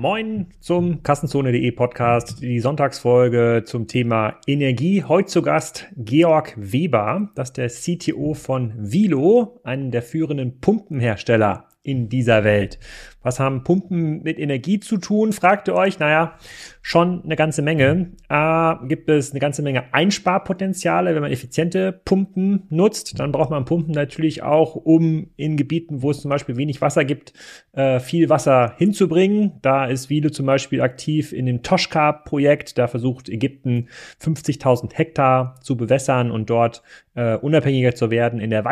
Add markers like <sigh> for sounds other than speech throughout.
Moin zum Kassenzone.de Podcast, die Sonntagsfolge zum Thema Energie. Heute zu Gast Georg Weber, das ist der CTO von Vilo, einem der führenden Pumpenhersteller in dieser Welt. Was haben Pumpen mit Energie zu tun? Fragt ihr euch. Naja, schon eine ganze Menge. Äh, gibt es eine ganze Menge Einsparpotenziale, wenn man effiziente Pumpen nutzt. Dann braucht man Pumpen natürlich auch, um in Gebieten, wo es zum Beispiel wenig Wasser gibt, äh, viel Wasser hinzubringen. Da ist Vilo zum Beispiel aktiv in dem Toshka-Projekt. Da versucht Ägypten 50.000 Hektar zu bewässern und dort äh, unabhängiger zu werden in der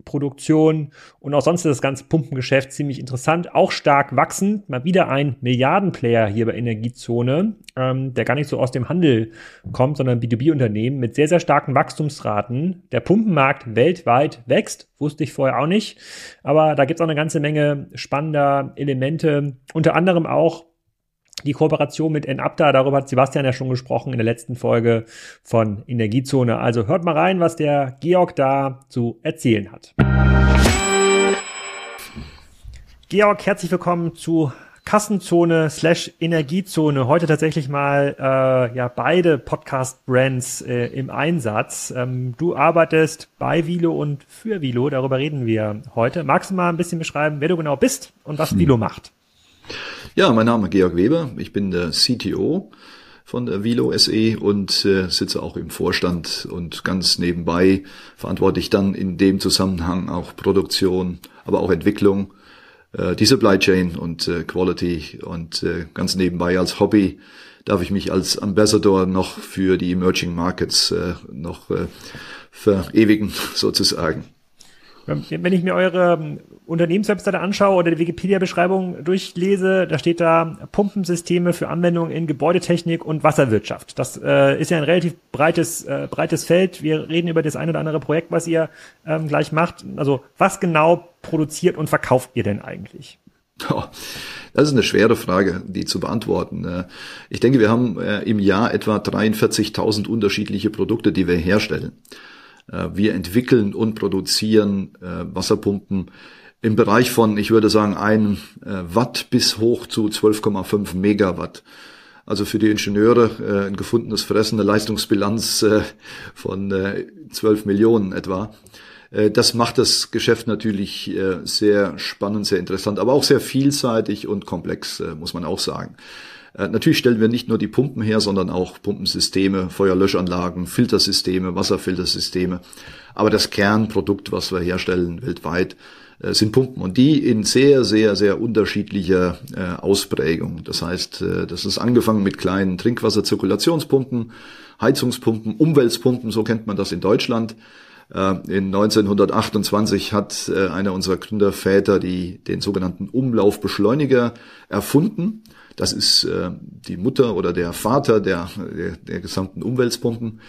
Weizenproduktion. Und auch sonst ist das ganze Pumpengeschäft ziemlich interessant auch stark wachsend. Mal wieder ein Milliardenplayer hier bei Energiezone, ähm, der gar nicht so aus dem Handel kommt, sondern B2B-Unternehmen mit sehr, sehr starken Wachstumsraten. Der Pumpenmarkt weltweit wächst, wusste ich vorher auch nicht. Aber da gibt es auch eine ganze Menge spannender Elemente, unter anderem auch die Kooperation mit Enapta, darüber hat Sebastian ja schon gesprochen in der letzten Folge von Energiezone. Also hört mal rein, was der Georg da zu erzählen hat. Georg, herzlich willkommen zu Kassenzone slash Energiezone. Heute tatsächlich mal äh, ja beide Podcast-Brands äh, im Einsatz. Ähm, du arbeitest bei Vilo und für Vilo, darüber reden wir heute. Magst du mal ein bisschen beschreiben, wer du genau bist und was hm. Vilo macht? Ja, mein Name ist Georg Weber. Ich bin der CTO von der Vilo SE und äh, sitze auch im Vorstand und ganz nebenbei verantworte ich dann in dem Zusammenhang auch Produktion, aber auch Entwicklung äh, die Supply Chain und äh, Quality und äh, ganz nebenbei als Hobby darf ich mich als Ambassador noch für die Emerging Markets äh, noch äh, verewigen <laughs> sozusagen. Wenn ich mir eure ähm, Unternehmenswebseite anschaue oder die Wikipedia-Beschreibung durchlese, da steht da Pumpensysteme für Anwendungen in Gebäudetechnik und Wasserwirtschaft. Das äh, ist ja ein relativ breites, äh, breites Feld. Wir reden über das ein oder andere Projekt, was ihr ähm, gleich macht. Also was genau produziert und verkauft ihr denn eigentlich? Oh, das ist eine schwere Frage, die zu beantworten. Äh, ich denke, wir haben äh, im Jahr etwa 43.000 unterschiedliche Produkte, die wir herstellen. Äh, wir entwickeln und produzieren Wasserpumpen im Bereich von, ich würde sagen, 1 Watt bis hoch zu 12,5 Megawatt. Also für die Ingenieure ein gefundenes Fressen, eine Leistungsbilanz von 12 Millionen etwa. Äh, das macht das Geschäft natürlich äh, sehr spannend, sehr interessant, aber auch sehr vielseitig und komplex, äh, muss man auch sagen. Natürlich stellen wir nicht nur die Pumpen her, sondern auch Pumpensysteme, Feuerlöschanlagen, Filtersysteme, Wasserfiltersysteme. Aber das Kernprodukt, was wir herstellen weltweit, sind Pumpen und die in sehr, sehr, sehr unterschiedlicher Ausprägung. Das heißt, das ist angefangen mit kleinen Trinkwasserzirkulationspumpen, Heizungspumpen, Umweltpumpen, so kennt man das in Deutschland äh, in 1928 hat äh, einer unserer Gründerväter die, den sogenannten Umlaufbeschleuniger erfunden. Das ist äh, die Mutter oder der Vater der, der, der gesamten Umweltpumpen.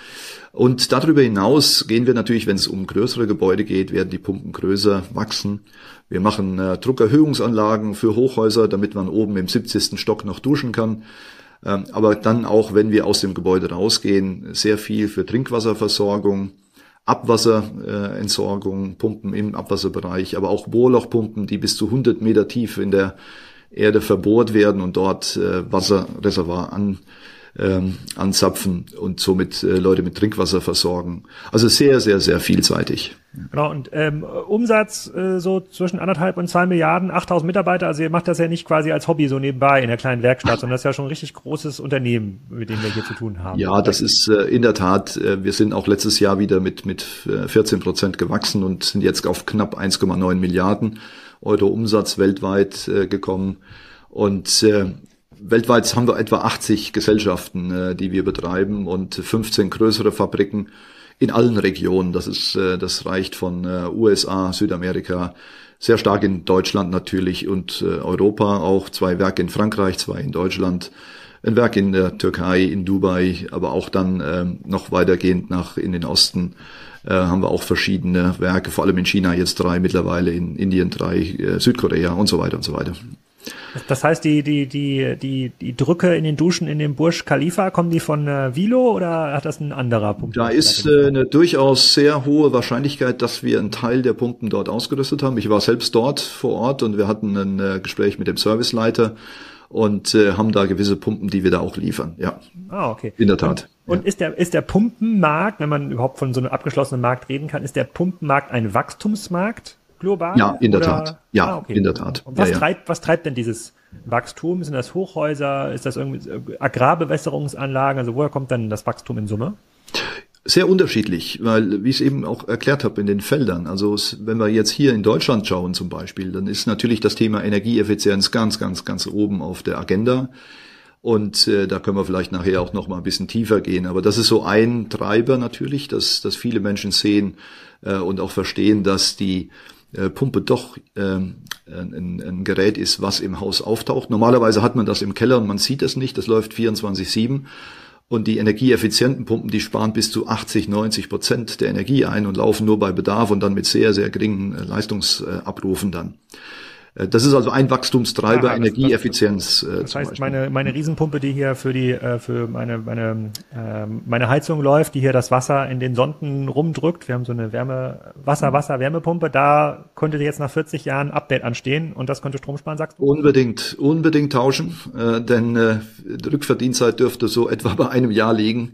Und darüber hinaus gehen wir natürlich, wenn es um größere Gebäude geht, werden die Pumpen größer wachsen. Wir machen äh, Druckerhöhungsanlagen für Hochhäuser, damit man oben im 70. Stock noch duschen kann. Ähm, aber dann auch, wenn wir aus dem Gebäude rausgehen, sehr viel für Trinkwasserversorgung, Abwasserentsorgung, Pumpen im Abwasserbereich, aber auch Bohrlochpumpen, die bis zu 100 Meter tief in der Erde verbohrt werden und dort äh, Wasserreservoir an ähm, anzapfen und somit äh, Leute mit Trinkwasser versorgen. Also sehr, sehr, sehr vielseitig. Genau, und ähm, Umsatz äh, so zwischen anderthalb und zwei Milliarden, 8000 Mitarbeiter, also ihr macht das ja nicht quasi als Hobby so nebenbei in der kleinen Werkstatt, sondern das ist ja schon ein richtig großes Unternehmen, mit dem wir hier zu tun haben. Ja, das ist äh, in der Tat, äh, wir sind auch letztes Jahr wieder mit, mit 14 äh, Prozent gewachsen und sind jetzt auf knapp 1,9 Milliarden Euro Umsatz weltweit äh, gekommen. Und äh, weltweit haben wir etwa 80 Gesellschaften, äh, die wir betreiben und 15 größere Fabriken in allen Regionen. Das ist, äh, das reicht von äh, USA, Südamerika, sehr stark in Deutschland natürlich und Europa auch. Zwei Werke in Frankreich, zwei in Deutschland, ein Werk in der Türkei, in Dubai, aber auch dann ähm, noch weitergehend nach in den Osten haben wir auch verschiedene Werke, vor allem in China jetzt drei, mittlerweile in Indien drei, Südkorea und so weiter und so weiter. Das heißt, die, die, die, die, die Drücke in den Duschen in dem Bursch Khalifa, kommen die von äh, Vilo oder hat das ein anderer Punkt? Da ist äh, eine durchaus sehr hohe Wahrscheinlichkeit, dass wir einen Teil der Pumpen dort ausgerüstet haben. Ich war selbst dort vor Ort und wir hatten ein äh, Gespräch mit dem Serviceleiter und äh, haben da gewisse Pumpen, die wir da auch liefern. Ja. Ah, okay. In der Tat. Und, und ist der ist der Pumpenmarkt, wenn man überhaupt von so einem abgeschlossenen Markt reden kann, ist der Pumpenmarkt ein Wachstumsmarkt global? Ja, in der oder? Tat. Ja, ah, okay. in der Tat. Und was ja, treibt was treibt denn dieses Wachstum? Sind das Hochhäuser? Ist das irgendwie Agrarbewässerungsanlagen? Also woher kommt dann das Wachstum in Summe? Sehr unterschiedlich, weil, wie ich es eben auch erklärt habe, in den Feldern, also wenn wir jetzt hier in Deutschland schauen zum Beispiel, dann ist natürlich das Thema Energieeffizienz ganz, ganz, ganz oben auf der Agenda. Und äh, da können wir vielleicht nachher auch noch mal ein bisschen tiefer gehen. Aber das ist so ein Treiber natürlich, dass, dass viele Menschen sehen äh, und auch verstehen, dass die äh, Pumpe doch ähm, ein, ein Gerät ist, was im Haus auftaucht. Normalerweise hat man das im Keller und man sieht es nicht. Das läuft 24/7. Und die energieeffizienten Pumpen, die sparen bis zu 80, 90 Prozent der Energie ein und laufen nur bei Bedarf und dann mit sehr, sehr geringen äh, Leistungsabrufen dann. Äh, das ist also ein Wachstumstreiber, Aha, Energieeffizienz. Das, das, das heißt, meine, meine Riesenpumpe, die hier für die äh, für meine meine ähm, meine Heizung läuft, die hier das Wasser in den Sonden rumdrückt. Wir haben so eine Wärme Wasser Wasser Wärmepumpe. Da könnte jetzt nach 40 Jahren ein Update anstehen und das könnte Strom sparen, sagst du? Unbedingt, unbedingt tauschen, äh, denn äh, Rückverdienstzeit dürfte so etwa bei einem Jahr liegen.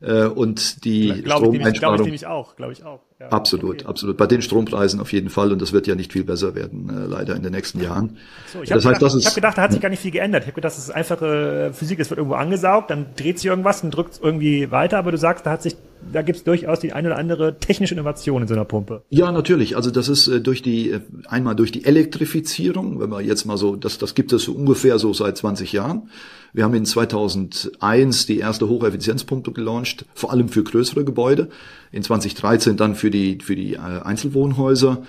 Äh, und die glaube Stromeinsparung. Glaube ich nämlich auch, glaube ich auch. Ja, absolut, okay. absolut. Bei den Strompreisen auf jeden Fall und das wird ja nicht viel besser werden, äh, leider in den nächsten Jahren. So, ich habe gedacht, ich hab gedacht, da hat sich gar nicht viel geändert. Ich habe gedacht, das ist einfache Physik, es wird irgendwo angesaugt, dann dreht sich irgendwas und drückt es irgendwie weiter, aber du sagst, da hat sich da gibt es durchaus die eine oder andere technische Innovation in so einer Pumpe. Ja, natürlich. Also das ist äh, durch die äh, einmal durch die Elektrifizierung, wenn man jetzt mal so, das, das gibt es so ungefähr so seit 20 Jahren. Wir haben in 2001 die erste Hocheffizienzpumpe gelauncht, vor allem für größere Gebäude. In 2013 dann für die für die äh, Einzelwohnhäuser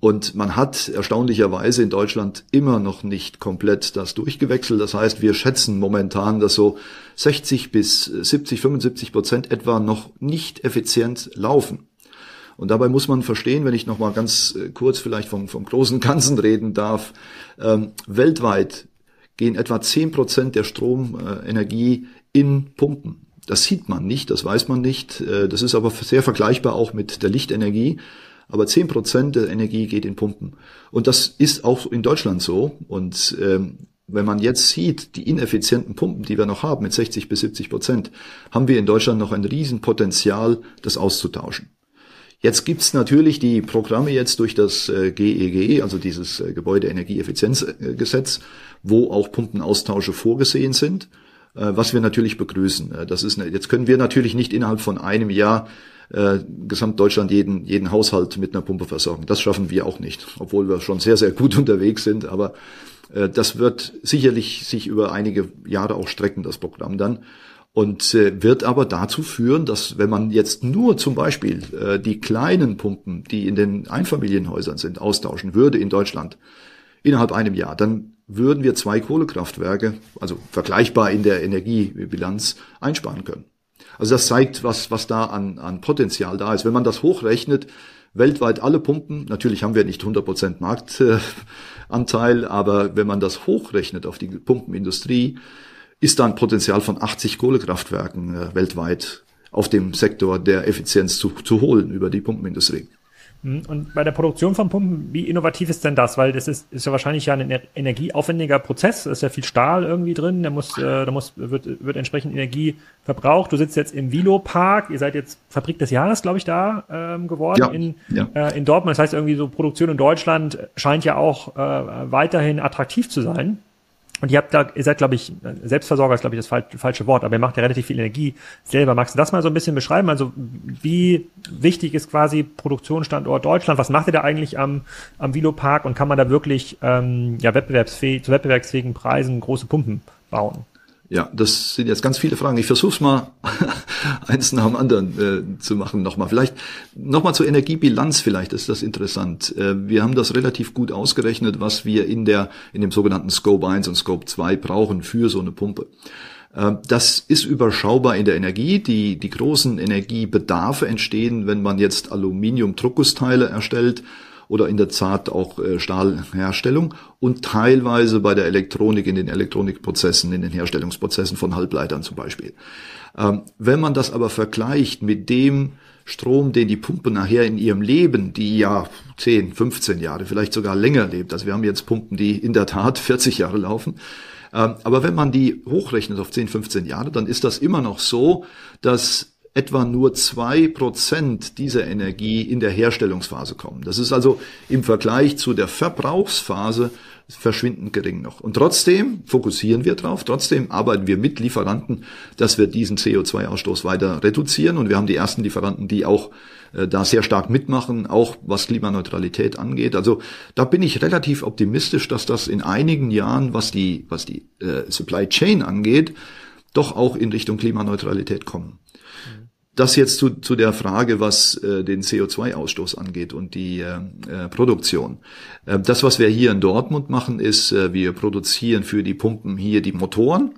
und man hat erstaunlicherweise in Deutschland immer noch nicht komplett das durchgewechselt. Das heißt, wir schätzen momentan, dass so 60 bis 70, 75 Prozent etwa noch nicht effizient laufen. Und dabei muss man verstehen, wenn ich noch mal ganz äh, kurz vielleicht vom, vom großen Ganzen reden darf, ähm, weltweit gehen etwa 10 Prozent der Stromenergie in Pumpen. Das sieht man nicht, das weiß man nicht. Äh, das ist aber sehr vergleichbar auch mit der Lichtenergie aber zehn Prozent der Energie geht in Pumpen. Und das ist auch in Deutschland so. Und ähm, wenn man jetzt sieht, die ineffizienten Pumpen, die wir noch haben, mit 60 bis 70 Prozent, haben wir in Deutschland noch ein Riesenpotenzial, das auszutauschen. Jetzt gibt's natürlich die Programme jetzt durch das äh, GEG, e, also dieses äh, Gebäudeenergieeffizienzgesetz, wo auch Pumpenaustausche vorgesehen sind, was wir natürlich begrüßen. Äh, das ist, eine, jetzt können wir natürlich nicht innerhalb von einem Jahr äh, Gesamtdeutschland jeden, jeden Haushalt mit einer Pumpe versorgen. Das schaffen wir auch nicht, obwohl wir schon sehr, sehr gut <laughs> unterwegs sind. Aber äh, das wird sicherlich sich über einige Jahre auch strecken, das Programm dann. Und äh, wird aber dazu führen, dass wenn man jetzt nur zum Beispiel äh, die kleinen Pumpen, die in den Einfamilienhäusern sind, austauschen würde in Deutschland innerhalb einem Jahr, dann würden wir zwei Kohlekraftwerke, also vergleichbar in der Energiebilanz, einsparen können. Also das zeigt, was, was da an, an Potenzial da ist. Wenn man das hochrechnet, weltweit alle Pumpen, natürlich haben wir nicht 100% Marktanteil, aber wenn man das hochrechnet auf die Pumpenindustrie, ist da ein Potenzial von 80 Kohlekraftwerken äh, weltweit auf dem Sektor der Effizienz zu, zu holen über die Pumpenindustrie. Hm, und bei der Produktion von Pumpen, wie innovativ ist denn das? Weil das ist, ist ja wahrscheinlich ja ein energieaufwendiger Prozess. Da ist ja viel Stahl irgendwie drin. Da muss, äh, da muss, wird, wird entsprechend Energie verbraucht. Du sitzt jetzt im Vilo Park. Ihr seid jetzt Fabrik des Jahres, glaube ich, da ähm, geworden ja, in, ja. Äh, in Dortmund. Das heißt irgendwie so Produktion in Deutschland scheint ja auch äh, weiterhin attraktiv zu sein. Und ihr habt ihr seid, glaube ich, Selbstversorger ist, glaube ich, das falsche Wort, aber ihr macht ja relativ viel Energie selber. Magst du das mal so ein bisschen beschreiben? Also wie wichtig ist quasi Produktionsstandort Deutschland? Was macht ihr da eigentlich am, am Vilo Park und kann man da wirklich ähm, ja, wettbewerbsfähig, zu wettbewerbsfähigen Preisen große Pumpen bauen? Ja, das sind jetzt ganz viele Fragen. Ich versuche es mal <laughs> eins nach dem anderen äh, zu machen nochmal. Vielleicht nochmal zur Energiebilanz vielleicht ist das interessant. Äh, wir haben das relativ gut ausgerechnet, was wir in der in dem sogenannten Scope 1 und Scope 2 brauchen für so eine Pumpe. Äh, das ist überschaubar in der Energie. Die, die großen Energiebedarfe entstehen, wenn man jetzt Aluminium-Druckgussteile erstellt oder in der Zart auch äh, Stahlherstellung und teilweise bei der Elektronik in den Elektronikprozessen, in den Herstellungsprozessen von Halbleitern zum Beispiel. Ähm, wenn man das aber vergleicht mit dem Strom, den die Pumpe nachher in ihrem Leben, die ja 10, 15 Jahre, vielleicht sogar länger lebt, also wir haben jetzt Pumpen, die in der Tat <laughs> 40 Jahre laufen, Ähm, aber wenn man die hochrechnet auf 10, 15 Jahre, dann ist das immer noch so, dass etwa nur zwei Prozent dieser Energie in der Herstellungsphase kommen. Das ist also im Vergleich zu der Verbrauchsphase verschwindend gering noch. Und trotzdem fokussieren wir drauf, trotzdem arbeiten wir mit Lieferanten, dass wir diesen CO2-Ausstoß weiter reduzieren. Und wir haben die ersten Lieferanten, die auch äh, da sehr stark mitmachen, auch was Klimaneutralität angeht. Also da bin ich relativ optimistisch, dass das in einigen Jahren, was die, was die äh, Supply Chain angeht, doch auch in Richtung Klimaneutralität kommen. Das jetzt zu, zu der Frage, was äh, den CO2-Ausstoß angeht und die äh, äh, Produktion. Äh, das, was wir hier in Dortmund machen, ist, äh, wir produzieren für die Pumpen hier die Motoren.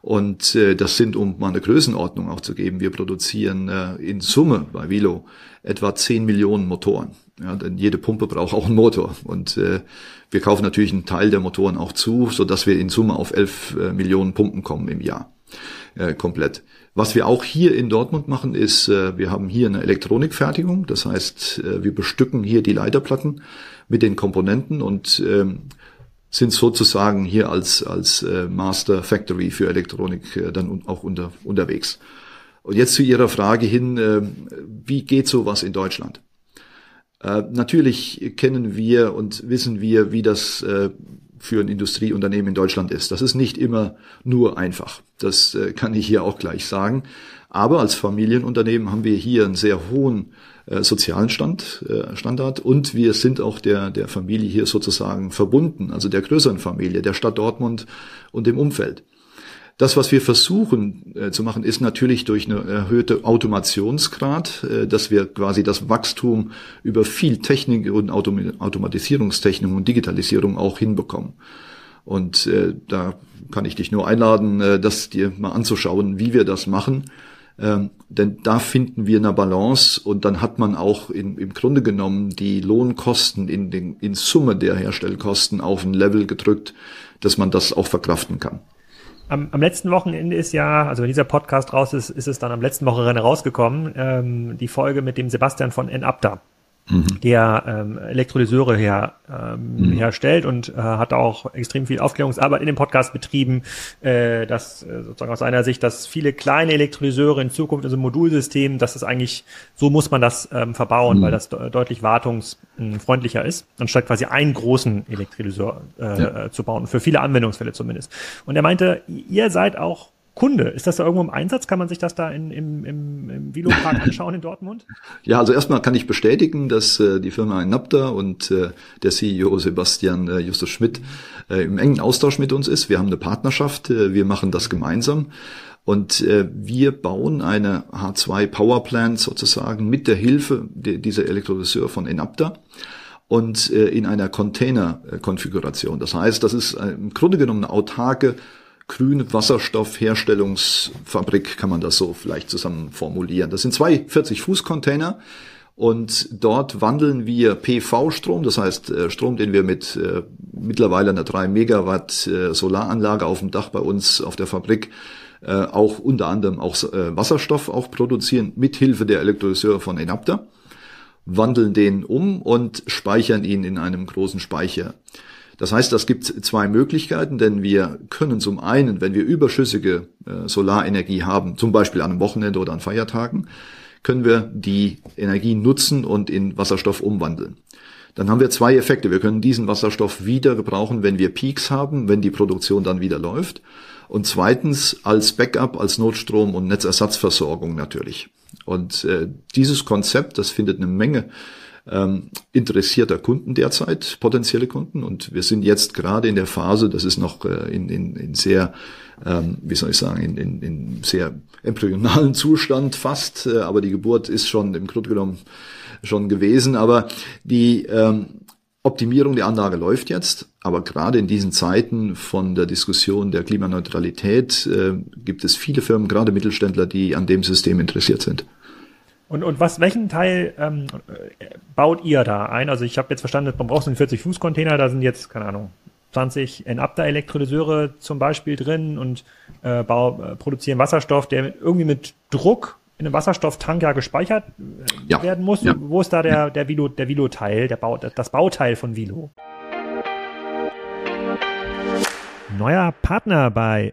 Und äh, das sind, um mal eine Größenordnung auch zu geben, wir produzieren äh, in Summe bei Vilo etwa 10 Millionen Motoren. Ja, denn jede Pumpe braucht auch einen Motor. Und äh, wir kaufen natürlich einen Teil der Motoren auch zu, so dass wir in Summe auf 11 äh, Millionen Pumpen kommen im Jahr. Äh, komplett. Was wir auch hier in Dortmund machen, ist, äh, wir haben hier eine Elektronikfertigung. Das heißt, äh, wir bestücken hier die Leiterplatten mit den Komponenten und ähm, sind sozusagen hier als, als Master Factory für Elektronik dann auch unter, unterwegs. Und jetzt zu Ihrer Frage hin, äh, wie geht sowas in Deutschland? Natürlich kennen wir und wissen wir, wie das für ein Industrieunternehmen in Deutschland ist. Das ist nicht immer nur einfach. Das äh, kann ich hier auch gleich sagen. Aber als Familienunternehmen haben wir hier einen sehr hohen äh, sozialen Stand, äh, Standard und wir sind auch der, der Familie hier sozusagen verbunden, also der größeren Familie, der Stadt Dortmund und dem Umfeld. Das, was wir versuchen äh, zu machen, ist natürlich durch eine erhöhte Automationsgrad, äh, dass wir quasi das Wachstum über viel Technik und Autom Automatisierungstechnik und Digitalisierung auch hinbekommen. Und äh, da kann ich dich nur einladen, äh, das dir mal anzuschauen, wie wir das machen. Ähm, denn da finden wir eine Balance und dann hat man auch in, im Grunde genommen die Lohnkosten in, den, in Summe der Herstellkosten auf ein Level gedrückt, dass man das auch verkraften kann am, am letzten Wochenende ist ja, also wenn dieser Podcast raus ist, ist es dann am letzten Wochenende rausgekommen, ähm, die Folge mit dem Sebastian von Enabda mhm. der ähm, Elektrolyseure her, ähm, mhm. herstellt und äh, hat auch extrem viel Aufklärungsarbeit in dem Podcast betrieben, äh, dass äh, sozusagen aus seiner Sicht, dass viele kleine Elektrolyseure in Zukunft in so einem Modulsystem, dass es eigentlich, so muss man das ähm, verbauen, mhm. weil das de deutlich wartungsfreundlicher ist, anstatt quasi einen großen Elektrolyseur äh, ja. zu bauen, für viele Anwendungsfälle zumindest. Und er meinte, ihr seid auch Kunde. Ist das da irgendwo im Einsatz? Kann man sich das da in, im, im, im Vilo-Park <laughs> anschauen in Dortmund? Ja, also erstmal kann ich bestätigen, dass äh, die Firma Napta und äh, der CEO Sebastian äh, Justus Schmidt äh, im engen Austausch mit uns ist. Wir haben eine Partnerschaft, äh, wir machen das gemeinsam. Und äh, wir bauen eine H2 Power Plant sozusagen mit der Hilfe de, dieser Elektrolyseur von Enapta und äh, in einer Container-Konfiguration. Das heißt, das ist äh, im Grunde genommen eine autarke grüne Wasserstoffherstellungsfabrik, kann man das so vielleicht zusammen formulieren. Das sind zwei 40-Fuß-Container. Und dort wandeln wir PV-Strom, das heißt äh, Strom, den wir mit äh, mittlerweile einer 3 Megawatt äh, Solaranlage auf dem Dach bei uns auf der Fabrik äh, auch unter anderem auch Wasserstoff auch produzieren mit Hilfe der Elektrolyseure von Enapta, wandeln den um und speichern ihn in einem großen Speicher. Das heißt, das gibt zwei Möglichkeiten, denn wir können zum einen, wenn wir überschüssige äh, Solarenergie haben, zum Beispiel an einem Wochenende oder an Feiertagen, können wir die Energie nutzen und in Wasserstoff umwandeln. Dann haben wir zwei Effekte. Wir können diesen Wasserstoff wieder gebrauchen, wenn wir Peaks haben, wenn die Produktion dann wieder läuft. Und zweitens als Backup, als Notstrom und Netzersatzversorgung natürlich. Und äh, dieses Konzept, das findet eine Menge ähm, interessierter Kunden derzeit, potenzielle Kunden. Und wir sind jetzt gerade in der Phase, das ist noch äh, in, in, in sehr, ähm, wie soll ich sagen, in, in, in sehr embryonalen Zustand fast, äh, aber die Geburt ist schon im Grunde genommen schon gewesen. Aber die ähm, Optimierung der Anlage läuft jetzt, aber gerade in diesen Zeiten von der Diskussion der Klimaneutralität äh, gibt es viele Firmen, gerade Mittelständler, die an dem System interessiert sind. Und, und was, welchen Teil ähm, baut ihr da ein? Also ich habe jetzt verstanden, man braucht so einen 40-Fuß-Container, da sind jetzt, keine Ahnung, 20 Enapter-Elektrolyseure zum Beispiel drin und äh, bau, äh, produzieren Wasserstoff, der irgendwie mit Druck in einem Wasserstofftank ja gespeichert äh, ja. werden muss. Ja. Wo ist da der, der Vilo, der Vilo-Teil, der Bau, das Bauteil von Vilo? Neuer Partner bei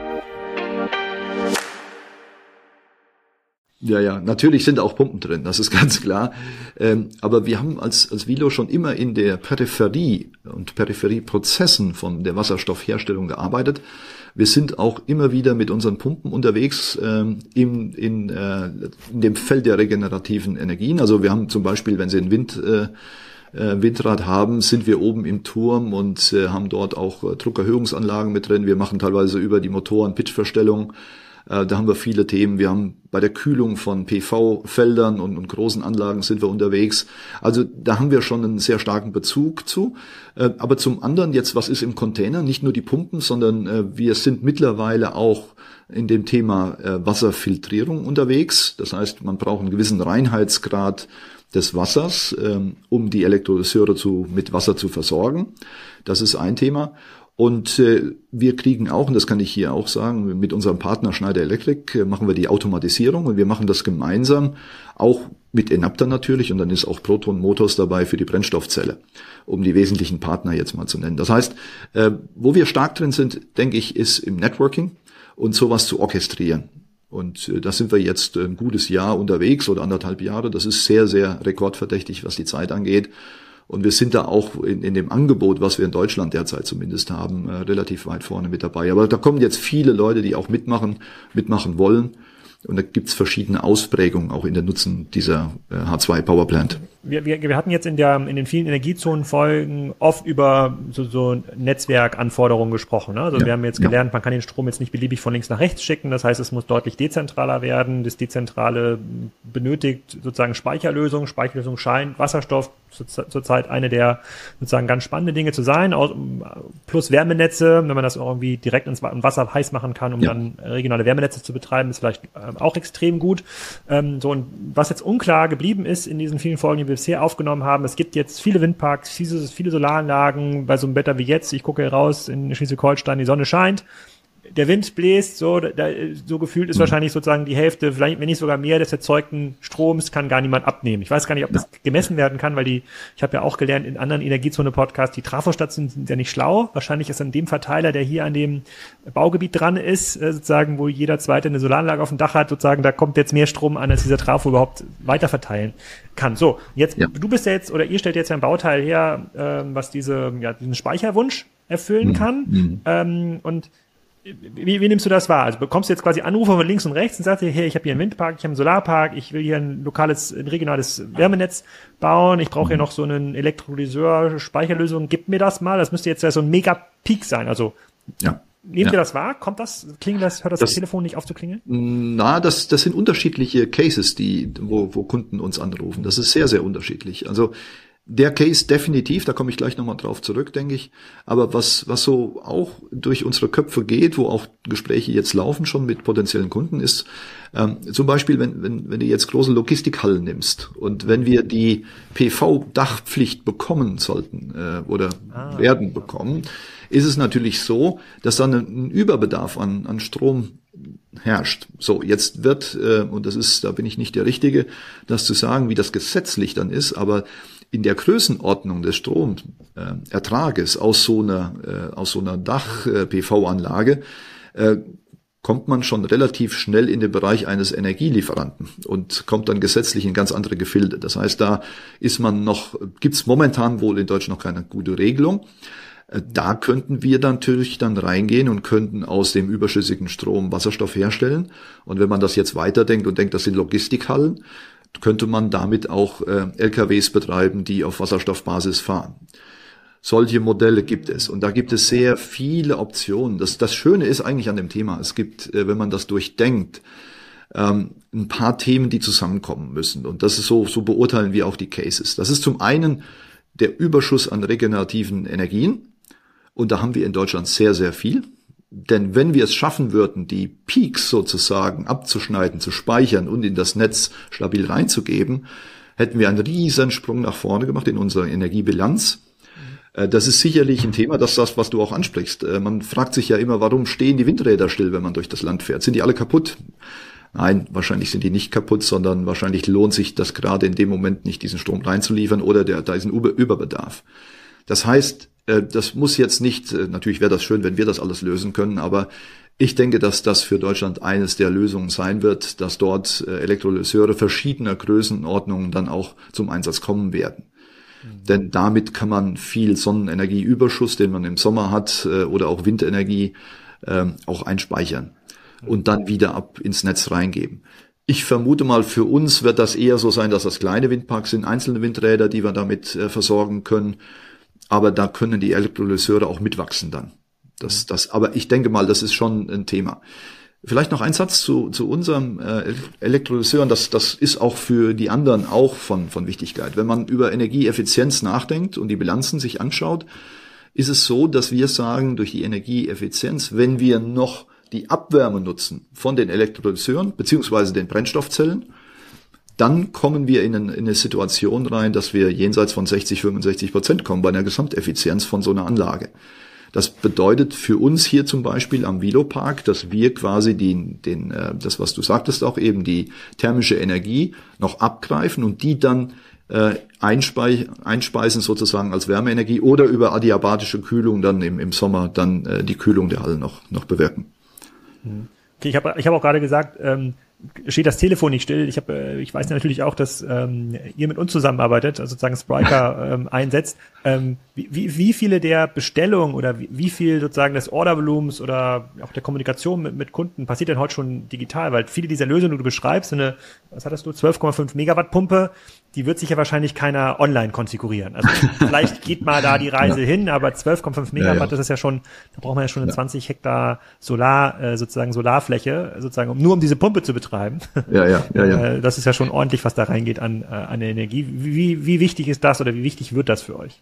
Ja, ja, natürlich sind auch Pumpen drin, das ist ganz klar. Ähm, aber wir haben als, als Vilo schon immer in der Peripherie und Peripherieprozessen von der Wasserstoffherstellung gearbeitet. Wir sind auch immer wieder mit unseren Pumpen unterwegs ähm, in, in, äh, in dem Feld der regenerativen Energien. Also wir haben zum Beispiel, wenn Sie einen Wind äh, äh Windrad haben, sind wir oben im Turm und äh, haben dort auch äh, Druckerhöhungsanlagen mit drin. Wir machen teilweise über die Motoren Pitchverstellung. Äh, da haben wir viele Themen. Wir haben bei der Kühlung von PV-Feldern und, und, großen Anlagen sind wir unterwegs. Also da haben wir schon einen sehr starken Bezug zu. Äh, aber zum anderen jetzt, was ist im Container? Nicht nur die Pumpen, sondern äh, wir sind mittlerweile auch in dem Thema Wasserfiltrierung unterwegs. Das heißt, man braucht einen gewissen Reinheitsgrad des Wassers, ähm, um die Elektrolyseure zu, mit Wasser zu versorgen. Das ist ein Thema. Und äh, wir kriegen auch, und das kann ich hier auch sagen, mit unserem Partner Schneider Electric äh, machen wir die Automatisierung und wir machen das gemeinsam, auch mit Enapter natürlich, und dann ist auch Proton Motors dabei für die Brennstoffzelle, um die wesentlichen Partner jetzt mal zu nennen. Das heißt, äh, wo wir stark drin sind, denke ich, ist im Networking und sowas zu orchestrieren. Und äh, da sind wir jetzt ein gutes Jahr unterwegs oder anderthalb Jahre. Das ist sehr, sehr rekordverdächtig, was die Zeit angeht. Und wir sind da auch in, in dem Angebot, was wir in Deutschland derzeit zumindest haben, äh, relativ weit vorne mit dabei. Aber da kommen jetzt viele Leute, die auch mitmachen, mitmachen wollen. Und da gibt's verschiedene Ausprägungen auch in der Nutzen dieser äh, H2 Power Plant. Wir, wir, wir hatten jetzt in, der, in den vielen Energiezonenfolgen oft über so, so Netzwerkanforderungen gesprochen. Ne? Also ja, wir haben jetzt gelernt, ja. man kann den Strom jetzt nicht beliebig von links nach rechts schicken. Das heißt, es muss deutlich dezentraler werden. Das Dezentrale benötigt sozusagen Speicherlösung. Speicherlösung scheint Wasserstoff zurzeit eine der sozusagen ganz spannende Dinge zu sein. Plus Wärmenetze, wenn man das irgendwie direkt ins Wasser heiß machen kann, um ja. dann regionale Wärmenetze zu betreiben, ist vielleicht ähm, auch extrem gut. Ähm, so und was jetzt unklar geblieben ist in diesen vielen Folgen, die wir bisher aufgenommen haben, es gibt jetzt viele Windparks, viele, Solaranlagen bei so einem Wetter wie jetzt. Ich gucke raus in Schleswig-Holstein, die Sonne scheint der Wind bläst, so, da, so gefühlt ist mhm. wahrscheinlich sozusagen die Hälfte, vielleicht, wenn nicht sogar mehr des erzeugten Stroms kann gar niemand abnehmen. Ich weiß gar nicht, ob das gemessen werden kann, weil die, ich habe ja auch gelernt in anderen Energiezone-Podcasts, die Trafostationen sind ja nicht schlau. Wahrscheinlich ist an dem Verteiler, der hier an dem Baugebiet dran ist, äh, sozusagen, wo jeder zweite eine Solaranlage auf dem Dach hat, sozusagen, da kommt jetzt mehr Strom an, als dieser Trafo überhaupt weiter verteilen kann. So, jetzt, ja. du bist ja jetzt, oder ihr stellt jetzt ein Bauteil her, äh, was diese, ja, diesen Speicherwunsch erfüllen mhm. kann. Mhm. Ähm, und wie, wie nimmst du das wahr? Also bekommst du jetzt quasi Anrufe von links und rechts und sagst dir, hey, ich habe hier einen Windpark, ich habe einen Solarpark, ich will hier ein lokales, ein regionales Wärmenetz bauen, ich brauche hier noch so einen Elektrolyseur, Speicherlösung, gib mir das mal. Das müsste jetzt ja so ein Mega-Peak sein. Also ja. Nehmt ja. ihr das wahr? Kommt das? Klingelt das? Hört das, das Telefon nicht auf zu klingeln? Na, das, das sind unterschiedliche Cases, die, wo, wo Kunden uns anrufen. Das ist sehr, sehr unterschiedlich. Also der Case definitiv, da komme ich gleich nochmal drauf zurück, denke ich. Aber was, was so auch durch unsere Köpfe geht, wo auch Gespräche jetzt laufen schon mit potenziellen Kunden, ist ähm, zum Beispiel, wenn, wenn, wenn du jetzt große Logistikhallen nimmst und wenn wir die PV-Dachpflicht bekommen sollten äh, oder ah. werden bekommen, ist es natürlich so, dass dann ein Überbedarf an, an Strom herrscht. So, jetzt wird, äh, und das ist, da bin ich nicht der Richtige, das zu sagen, wie das gesetzlich dann ist, aber in der Größenordnung des Stromertrages aus so einer, äh, aus so einer Dach-PV-Anlage äh, kommt man schon relativ schnell in den Bereich eines Energielieferanten und kommt dann gesetzlich in ganz andere Gefilde. Das heißt, da ist man noch, gibt's momentan wohl in Deutschland noch keine gute Regelung. Äh, da könnten wir natürlich dann reingehen und könnten aus dem überschüssigen Strom Wasserstoff herstellen. Und wenn man das jetzt weiterdenkt und denkt, das sind Logistikhallen, könnte man damit auch äh, LKWs betreiben, die auf Wasserstoffbasis fahren. Solche Modelle gibt es und da gibt es sehr viele Optionen. Das, das Schöne ist eigentlich an dem Thema, es gibt, äh, wenn man das durchdenkt, ähm, ein paar Themen, die zusammenkommen müssen und das ist so, so beurteilen wir auch die Cases. Das ist zum einen der Überschuss an regenerativen Energien und da haben wir in Deutschland sehr, sehr viel. Denn wenn wir es schaffen würden, die Peaks sozusagen abzuschneiden, zu speichern und in das Netz stabil reinzugeben, hätten wir einen riesen Sprung nach vorne gemacht in unserer Energiebilanz. Äh, das ist sicherlich ein Thema, das das, was du auch ansprichst. Äh, man fragt sich ja immer, warum stehen die Windräder still, wenn man durch das Land fährt? Sind die alle kaputt? Nein, wahrscheinlich sind die nicht kaputt, sondern wahrscheinlich lohnt sich das gerade in dem Moment nicht, diesen Strom reinzuliefern oder der, da ist ein Überbedarf. Das heißt, das muss jetzt nicht, natürlich wäre das schön, wenn wir das alles lösen können, aber ich denke, dass das für Deutschland eines der Lösungen sein wird, dass dort Elektrolyseure verschiedener Größenordnungen dann auch zum Einsatz kommen werden. Mhm. Denn damit kann man viel Sonnenenergieüberschuss, den man im Sommer hat, äh, oder auch Windenergie, äh, auch einspeichern und dann wieder ab ins Netz reingeben. Ich vermute mal, für uns wird das eher so sein, dass das kleine Windparks sind, einzelne Windräder, die wir damit äh, versorgen können. Aber da können die Elektrolyseure auch mitwachsen dann. Das, das, aber ich denke mal, das ist schon ein Thema. Vielleicht noch ein Satz zu, zu unserem äh, Elektrolyseur. Das, das ist auch für die anderen auch von, von Wichtigkeit. Wenn man über Energieeffizienz nachdenkt und die Bilanzen sich anschaut, ist es so, dass wir sagen, durch die Energieeffizienz, wenn wir noch die Abwärme nutzen von den Elektrolyseuren beziehungsweise den Brennstoffzellen, dann kommen wir in, eine, in eine Situation rein, dass wir jenseits von 60, 65 Prozent kommen bei einer Gesamteffizienz von so einer Anlage. Das bedeutet für uns hier zum Beispiel am Vilopark, dass wir quasi den, den, äh, das, was du sagtest auch eben, die thermische Energie noch abgreifen und die dann äh, einspe einspeisen sozusagen als Wärmeenergie oder über adiabatische Kühlung dann im, im Sommer dann äh, die Kühlung der Halle noch, noch bewirken. Okay, ich habe ich hab auch gerade gesagt, ähm, steht das Telefon nicht still. Ich habe, äh, ich weiß natürlich auch, dass ähm, ihr mit uns zusammenarbeitet, also sozusagen Spriker <laughs> ähm, einsetzt. Ähm, wie, wie viele der Bestellungen oder wie, wie viel sozusagen des Ordervolumens oder auch der Kommunikation mit, mit Kunden passiert denn heute schon digital? Weil viele dieser Lösungen, die du beschreibst, eine, was hattest du, 12,5 Megawatt Pumpe, die wird sich ja wahrscheinlich keiner online konfigurieren. Also <laughs> vielleicht geht mal da die Reise ja. hin, aber 12,5 Megawatt, ja, ja. das ist ja schon, da braucht man ja schon eine 20 Hektar Solar, äh, sozusagen Solarfläche, sozusagen, um, nur um diese Pumpe zu betreiben. Ja, ja, ja, ja. <laughs> Äh, das ist ja schon ordentlich, was da reingeht an, äh, an Energie. Wie, wie wichtig ist das oder wie wichtig wird das für euch?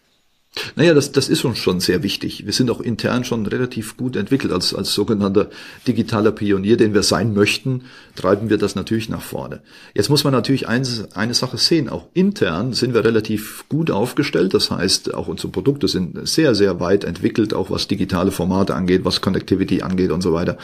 Naja, das, das ist uns schon sehr wichtig. Wir sind auch intern schon relativ gut entwickelt. Als, als sogenannter digitaler Pionier, den wir sein möchten, treiben wir das natürlich nach vorne. Jetzt muss man natürlich eins, eine Sache sehen. Auch intern sind wir relativ gut aufgestellt. Das heißt, auch unsere Produkte sind sehr, sehr weit entwickelt, auch was digitale Formate angeht, was Connectivity angeht und so weiter.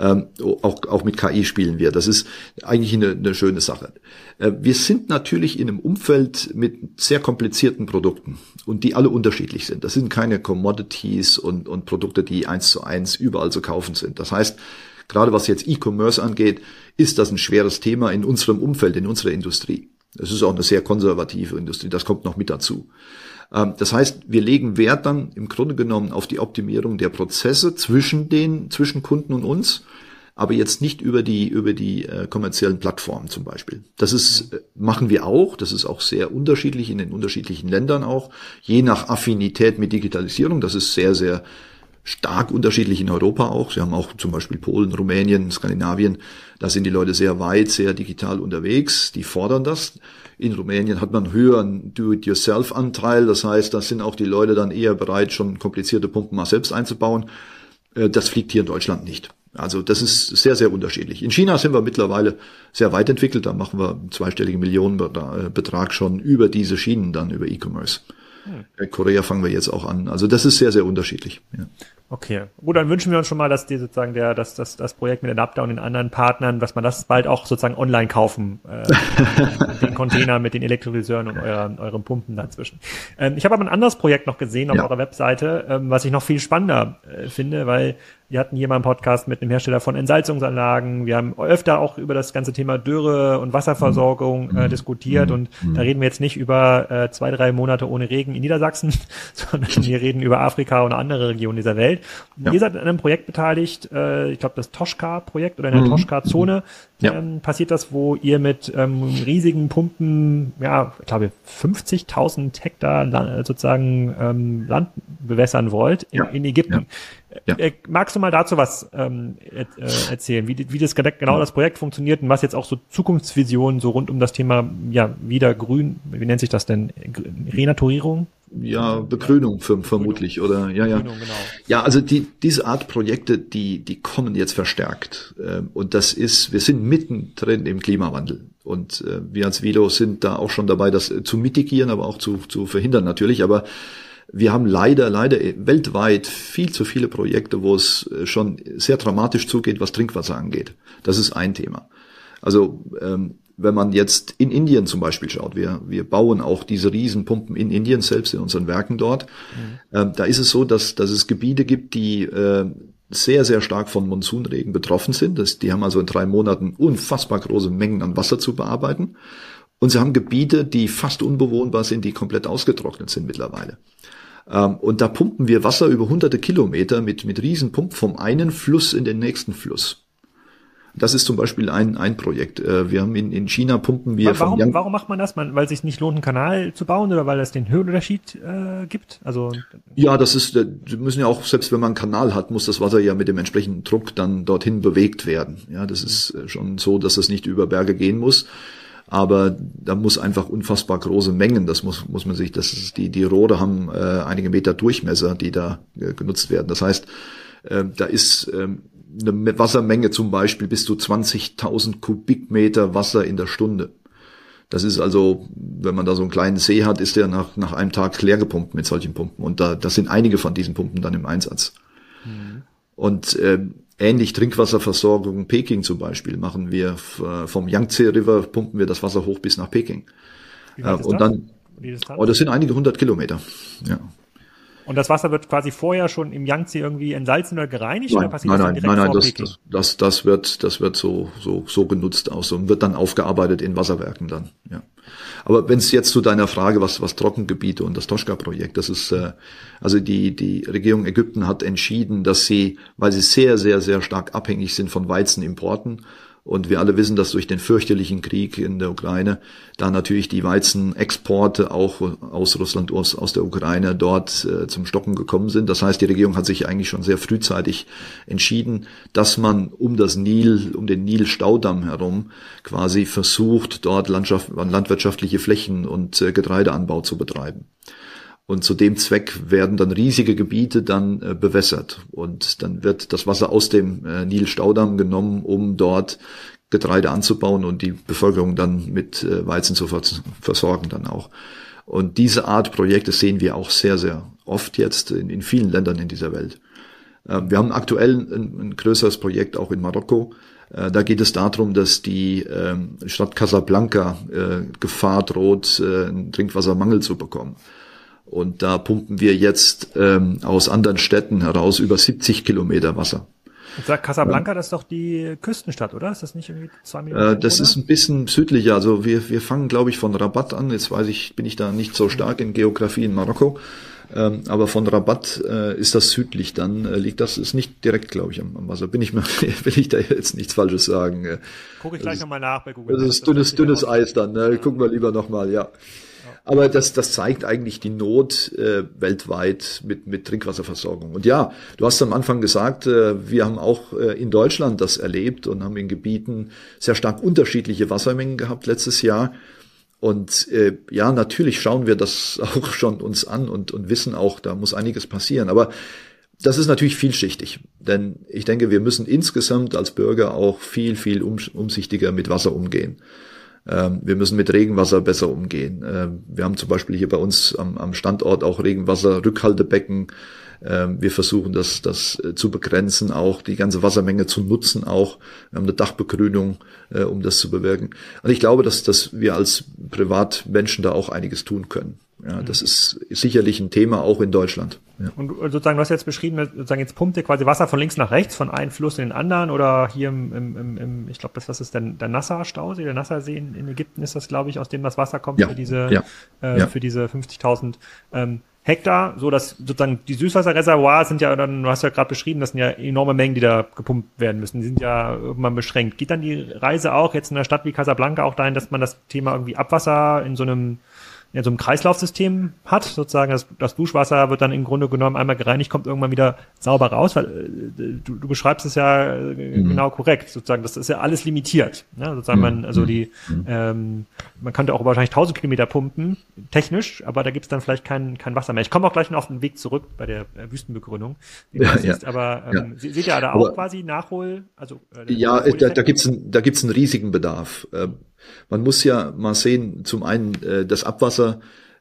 Ähm, auch, auch mit KI spielen wir. Das ist eigentlich eine, eine schöne Sache. Äh, wir sind natürlich in einem Umfeld mit sehr komplizierten Produkten und die alle unterschiedlich sind. Das sind keine Commodities und, und Produkte, die eins zu eins überall zu kaufen sind. Das heißt, gerade was jetzt E-Commerce angeht, ist das ein schweres Thema in unserem Umfeld, in unserer Industrie. Es ist auch eine sehr konservative Industrie, das kommt noch mit dazu. Ähm, das heißt, wir legen Wert dann im Grunde genommen auf die Optimierung der Prozesse zwischen den, zwischen Kunden und uns, aber jetzt nicht über die, über die äh, kommerziellen Plattformen zum Beispiel. Das ist, äh, machen wir auch. Das ist auch sehr unterschiedlich in den unterschiedlichen Ländern auch. Je nach Affinität mit Digitalisierung. Das ist sehr, sehr stark unterschiedlich in Europa auch. Sie haben auch zum Beispiel Polen, Rumänien, Skandinavien. Da sind die Leute sehr weit, sehr digital unterwegs. Die fordern das. In Rumänien hat man einen höheren Do-it-yourself-Anteil. Das heißt, da sind auch die Leute dann eher bereit, schon komplizierte Pumpen mal selbst einzubauen. Äh, das fliegt hier in Deutschland nicht. Also das ist sehr, sehr unterschiedlich. In China sind wir mittlerweile sehr weit entwickelt. Da machen wir einen zweistelligen Millionenbetrag schon über diese Schienen dann, über E-Commerce. Hm. In Korea fangen wir jetzt auch an. Also das ist sehr, sehr unterschiedlich. Ja. Okay, gut, dann wünschen wir uns schon mal, dass die sozusagen der, dass das, das Projekt mit Adapter und den anderen Partnern, dass man das bald auch sozusagen online kaufen, äh, <laughs> den Container mit den Elektrolyseuren und euren, euren Pumpen dazwischen. Ähm, ich habe aber ein anderes Projekt noch gesehen auf ja. eurer Webseite, ähm, was ich noch viel spannender äh, finde, weil wir hatten hier mal einen Podcast mit einem Hersteller von Entsalzungsanlagen. Wir haben öfter auch über das ganze Thema Dürre und Wasserversorgung äh, mhm. diskutiert. Und mhm. da reden wir jetzt nicht über äh, zwei, drei Monate ohne Regen in Niedersachsen, <laughs> sondern wir reden über Afrika und andere Regionen dieser Welt. Ja. Ihr seid an einem Projekt beteiligt, äh, ich glaube das Toschka-Projekt oder in der mhm. Toschka-Zone. Ja. Ähm, passiert das, wo ihr mit ähm, riesigen Pumpen, ja, ich glaube 50.000 Hektar Land, sozusagen ähm, Land bewässern wollt in, ja. in Ägypten. Ja. Äh, magst du mal dazu was ähm, äh, erzählen, wie, wie das genau das Projekt funktioniert und was jetzt auch so Zukunftsvisionen so rund um das Thema ja wieder grün, wie nennt sich das denn, Renaturierung? Ja, Begrünung für, vermutlich oder ja ja. Genau. Ja, also die diese Art Projekte, die die kommen jetzt verstärkt ähm, und das ist, wir sind mittendrin im Klimawandel und äh, wir als Vilo sind da auch schon dabei, das zu mitigieren, aber auch zu zu verhindern natürlich, aber wir haben leider, leider weltweit viel zu viele Projekte, wo es äh, schon sehr dramatisch zugeht, was Trinkwasser angeht. Das ist ein Thema. Also ähm, wenn man jetzt in Indien zum Beispiel schaut, wir, wir bauen auch diese Riesenpumpen in Indien selbst, in unseren Werken dort. Mhm. Ähm, da ist es so, dass, dass es Gebiete gibt, die äh, sehr, sehr stark von Monsunregen betroffen sind. Das, die haben also in drei Monaten unfassbar große Mengen an Wasser zu bearbeiten. Und sie haben Gebiete, die fast unbewohnbar sind, die komplett ausgetrocknet sind mittlerweile. Ähm, und da pumpen wir Wasser über hunderte Kilometer mit, mit Riesenpumpen vom einen Fluss in den nächsten Fluss. Das ist zum Beispiel ein, ein Projekt. Äh, wir haben in, in China pumpen wir. Warum, Yang warum macht man das? Man, weil es sich nicht lohnt, einen Kanal zu bauen oder weil es den Höhenunterschied äh, gibt? Also ja, das ist. Wir äh, müssen ja auch selbst wenn man einen Kanal hat, muss das Wasser ja mit dem entsprechenden Druck dann dorthin bewegt werden. Ja, das ist äh, schon so, dass es nicht über Berge gehen muss aber da muss einfach unfassbar große Mengen, das muss, muss man sich, das ist, die, die Rohre haben äh, einige Meter Durchmesser, die da äh, genutzt werden. Das heißt, äh, da ist äh, eine Wassermenge zum Beispiel bis zu 20.000 Kubikmeter Wasser in der Stunde. Das ist also, wenn man da so einen kleinen See hat, ist der nach, nach einem Tag leer gepumpt mit solchen Pumpen. Und da, das sind einige von diesen Pumpen dann im Einsatz. Mhm. Und äh, Ähnlich Trinkwasserversorgung Peking zum Beispiel machen wir vom Yangtze River pumpen wir das Wasser hoch bis nach Peking. Äh, und dann, oh, das sind einige hundert Kilometer. Ja. Und das Wasser wird quasi vorher schon im Yangtze irgendwie entsalzen oder gereinigt nein, oder passiert nein, das nein, nein, nein, das, das, das, das wird, das wird so, so, so genutzt aus und wird dann aufgearbeitet in Wasserwerken dann, ja. Aber wenn es jetzt zu deiner Frage, was, was Trockengebiete und das Toschka-Projekt, das ist, äh, also die, die Regierung Ägypten hat entschieden, dass sie, weil sie sehr, sehr, sehr stark abhängig sind von Weizenimporten und wir alle wissen, dass durch den fürchterlichen Krieg in der Ukraine da natürlich die Weizenexporte auch aus Russland, aus, aus der Ukraine dort äh, zum Stocken gekommen sind. Das heißt, die Regierung hat sich eigentlich schon sehr frühzeitig entschieden, dass man um das Nil, um den Nil-Staudamm herum quasi versucht, dort Landschaft, landwirtschaftliche Flächen und äh, Getreideanbau zu betreiben. Und zu dem Zweck werden dann riesige Gebiete dann äh, bewässert. Und dann wird das Wasser aus dem äh, Nil-Staudamm genommen, um dort Getreide anzubauen und die Bevölkerung dann mit äh, Weizen zu vers versorgen dann auch. Und diese Art Projekte sehen wir auch sehr, sehr oft jetzt in, in vielen Ländern in dieser Welt. Äh, wir haben aktuell ein, ein, größeres Projekt auch in Marokko. Äh, da geht es darum, dass die ähm, Stadt Casablanca äh, Gefahr droht, äh, einen Trinkwassermangel zu bekommen. Und da pumpen wir jetzt ähm, aus anderen Städten heraus über 70 Kilometer Wasser. Ich sag Casablanca, ja. das ist doch die Küstenstadt, oder? Ist das nicht irgendwie zwei Millionen? Äh, das ist ein bisschen südlicher. Also wir, wir fangen, glaube ich, von Rabat an. Jetzt weiß ich, bin ich da nicht so stark in Geografie in Marokko. Ähm, aber von Rabat äh, ist das südlich dann, äh, liegt das, ist nicht direkt, glaube ich, am, am, Wasser. Bin ich mir, <laughs> will ich da jetzt nichts Falsches sagen. Äh. Gucke ich gleich nochmal nach bei Google. Das ist dünnes, dünnes Eis dann, ne? gucken wir lieber nochmal, ja. Aber das, das zeigt eigentlich die Not äh, weltweit mit, mit Trinkwasserversorgung. Und ja, du hast am Anfang gesagt, äh, wir haben auch äh, in Deutschland das erlebt und haben in Gebieten sehr stark unterschiedliche Wassermengen gehabt letztes Jahr. Und äh, ja, natürlich schauen wir das <laughs> auch schon uns an und, und wissen auch, da muss einiges passieren. Aber das ist natürlich vielschichtig, denn ich denke, wir müssen insgesamt als Bürger auch viel, viel um, umsichtiger mit Wasser umgehen. Ähm, wir müssen mit Regenwasser besser umgehen. Ähm, wir haben zum Beispiel hier bei uns am, Standort auch Regenwasserrückhaltebecken. Ähm, wir versuchen das, das äh, zu begrenzen, auch die ganze Wassermenge zu nutzen, auch wir haben eine Dachbegrünung, äh, um das zu bewirken. Und ich glaube, dass, dass wir als Privatmenschen da auch einiges tun können. Ja, das ist sicherlich ein Thema auch in Deutschland. Ja. Und sozusagen, du hast jetzt beschrieben, sozusagen jetzt pumpt ihr quasi Wasser von links nach rechts, von einem Fluss in den anderen oder hier im, im, im ich glaube, das, das ist der, der Nasser-Stausee, der Nasser-See in, in, Ägypten ist das, glaube ich, aus dem das Wasser kommt ja. für diese, ja. Äh, für diese 50.000 ähm, Hektar, so dass sozusagen die Süßwasserreservoirs sind ja dann, du hast ja gerade beschrieben, das sind ja enorme Mengen, die da gepumpt werden müssen. Die sind ja irgendwann beschränkt. Geht dann die Reise auch jetzt in einer Stadt wie Casablanca auch dahin, dass man das Thema irgendwie Abwasser in so einem ja, so ein Kreislaufsystem hat, sozusagen das, das Duschwasser wird dann im Grunde genommen einmal gereinigt, kommt irgendwann wieder sauber raus, weil äh, du, du beschreibst es ja äh, mhm. genau korrekt, sozusagen, das ist ja alles limitiert. Ne? Sozusagen man, also die, mhm. ähm, man könnte auch wahrscheinlich 1000 Kilometer pumpen, technisch, aber da gibt's dann vielleicht kein, kein Wasser mehr. Ich komme auch gleich noch auf den Weg zurück bei der äh, Wüstenbegrünung. <laughs> Ja, ja, aber ähm, ja. seht ihr da auch aber, quasi Nachhol? Also, äh, ja, da, da gibt's ein, da gibt's einen riesigen Bedarf. Ähm, man muss ja mal sehen, zum einen äh, das Abwasser,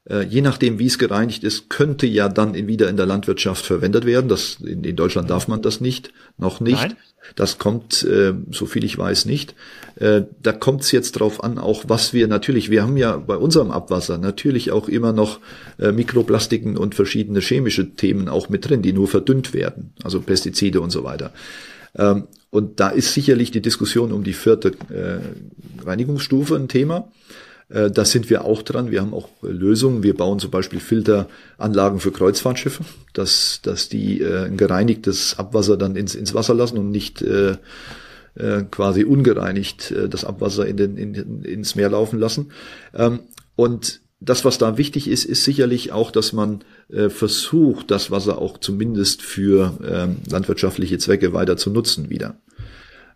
äh, je nachdem wie es gereinigt ist, könnte ja dann in, wieder in der Landwirtschaft verwendet werden. Das, in, in Deutschland darf man das nicht, noch nicht. Nein. Das kommt, äh, so viel ich weiß, nicht. Äh, da kommt es jetzt drauf an, auch was wir natürlich, wir haben ja bei unserem Abwasser natürlich auch immer noch äh, Mikroplastiken und verschiedene chemische Themen auch mit drin, die nur verdünnt werden, also Pestizide und so weiter. Ähm, und da ist sicherlich die Diskussion um die vierte äh, Reinigungsstufe ein Thema. Äh, da sind wir auch dran. Wir haben auch Lösungen. Wir bauen zum Beispiel Filteranlagen für Kreuzfahrtschiffe, dass, dass die äh, ein gereinigtes Abwasser dann ins, ins Wasser lassen und nicht äh, äh, quasi ungereinigt äh, das Abwasser in den, in, ins Meer laufen lassen. Ähm, und das, was da wichtig ist, ist sicherlich auch, dass man äh, versucht, das Wasser auch zumindest für ähm, landwirtschaftliche Zwecke weiter zu nutzen wieder.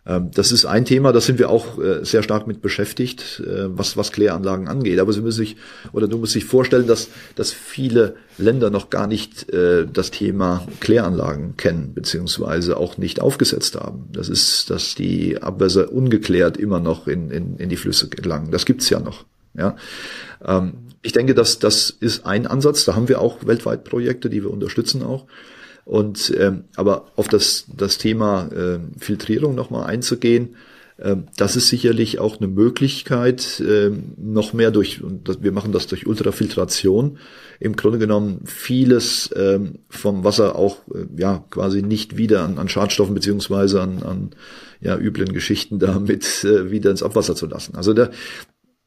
Ähm, das ist ein Thema, da sind wir auch äh, sehr stark mit beschäftigt, äh, was, was Kläranlagen angeht. Aber Sie müssen sich, oder du musst sich vorstellen, dass, dass viele Länder noch gar nicht äh, das Thema Kläranlagen kennen, beziehungsweise auch nicht aufgesetzt haben. Das ist, dass die Abwässer ungeklärt immer noch in, in, in die Flüsse gelangen. Das gibt's ja noch. Ja. Ähm, ich denke, dass das ist ein Ansatz. Da haben wir auch weltweit Projekte, die wir unterstützen auch. Und ähm, aber auf das das Thema äh, Filtrierung nochmal einzugehen, äh, das ist sicherlich auch eine Möglichkeit, äh, noch mehr durch. Und das, wir machen das durch Ultrafiltration. Im Grunde genommen vieles äh, vom Wasser auch äh, ja quasi nicht wieder an, an Schadstoffen beziehungsweise an, an ja üblen Geschichten <laughs> damit äh, wieder ins Abwasser zu lassen. Also da,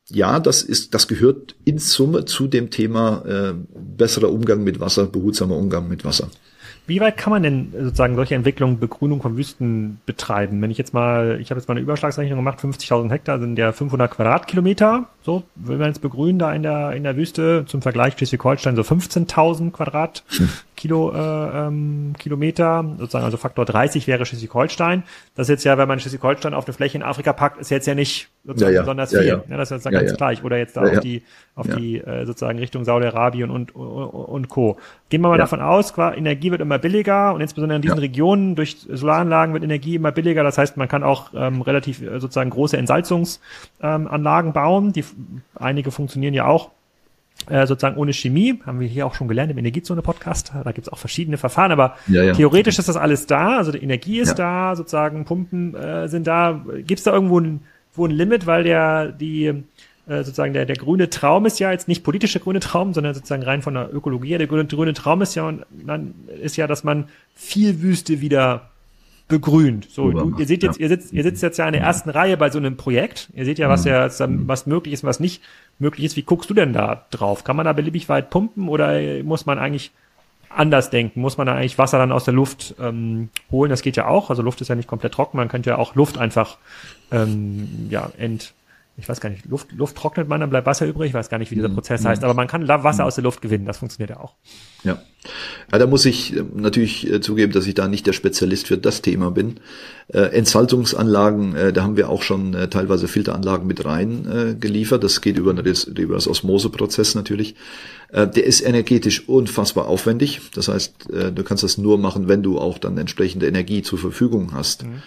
ja, das ist, das gehört in Summe zu dem Thema äh, besserer Umgang mit Wasser, behutsamer Umgang mit Wasser. Wie weit kann man denn sozusagen solche Entwicklungen, Begrünung von Wüsten betreiben? Wenn ich jetzt mal, ich habe jetzt mal eine Überschlagsrechnung gemacht, 50.000 Hektar sind ja 500 Quadratkilometer. So, will man jetzt begrünen da in der, in der Wüste, zum Vergleich Schleswig-Holstein so 15.000 Quadratkilo, äh, ähm, Kilometer, sozusagen also Faktor 30 wäre Schleswig-Holstein. Das ist jetzt ja, wenn man Schleswig-Holstein auf eine Fläche in Afrika packt, ist jetzt ja nicht sozusagen ja, ja. besonders ja, viel. Ja, ja. das ist jetzt ganz gleich. Oder jetzt da auf die, auf die äh, sozusagen Richtung Saudi-Arabien und, und, und Co. Gehen wir mal davon aus, Energie wird immer billiger und insbesondere in diesen Regionen durch Solaranlagen wird Energie immer billiger. Das heißt, man kann auch ähm, relativ äh, sozusagen große Entsalzungsanlagen ähm, bauen, die einige funktionieren ja auch äh, sozusagen ohne Chemie, haben wir hier auch schon gelernt im Energiezone-Podcast, da gibt's auch verschiedene Verfahren, aber ja, ja. theoretisch ist das alles da, also die Energie ist ja. da, sozusagen Pumpen äh, sind da. Gibt's da irgendwo ein, ein Limit, weil der die äh, sozusagen der, der grüne Traum ist ja jetzt nicht politischer grüne Traum, sondern sozusagen rein von der Ökologie. Der grüne, grüne Traum ist ja und dann ist ja, dass man viel Wüste wieder begrünt. So, du, ihr seht jetzt, ja. ihr sitzt, ihr sitzt jetzt ja in der ersten Reihe bei so einem Projekt. Ihr seht ja, was ja, was möglich ist, was nicht möglich ist. Wie guckst du denn da drauf? Kann man da beliebig weit pumpen oder muss man eigentlich anders denken? Muss man da eigentlich Wasser dann aus der Luft ähm, holen? Das geht ja auch. Also Luft ist ja nicht komplett trocken. Man könnte ja auch Luft einfach ähm, ja ent ich weiß gar nicht, Luft, Luft trocknet man, dann bleibt Wasser übrig. Ich weiß gar nicht, wie dieser mhm. Prozess heißt, aber man kann Wasser mhm. aus der Luft gewinnen. Das funktioniert ja auch. Ja. ja da muss ich äh, natürlich äh, zugeben, dass ich da nicht der Spezialist für das Thema bin. Äh, Entsalzungsanlagen, äh, da haben wir auch schon teilweise Filteranlagen mit rein geliefert. Das geht über, das, über das Osmoseprozess natürlich. Der ist energetisch unfassbar aufwendig. Das heißt, du kannst das nur machen, wenn du auch dann entsprechende Energie zur Verfügung hast. Mhm.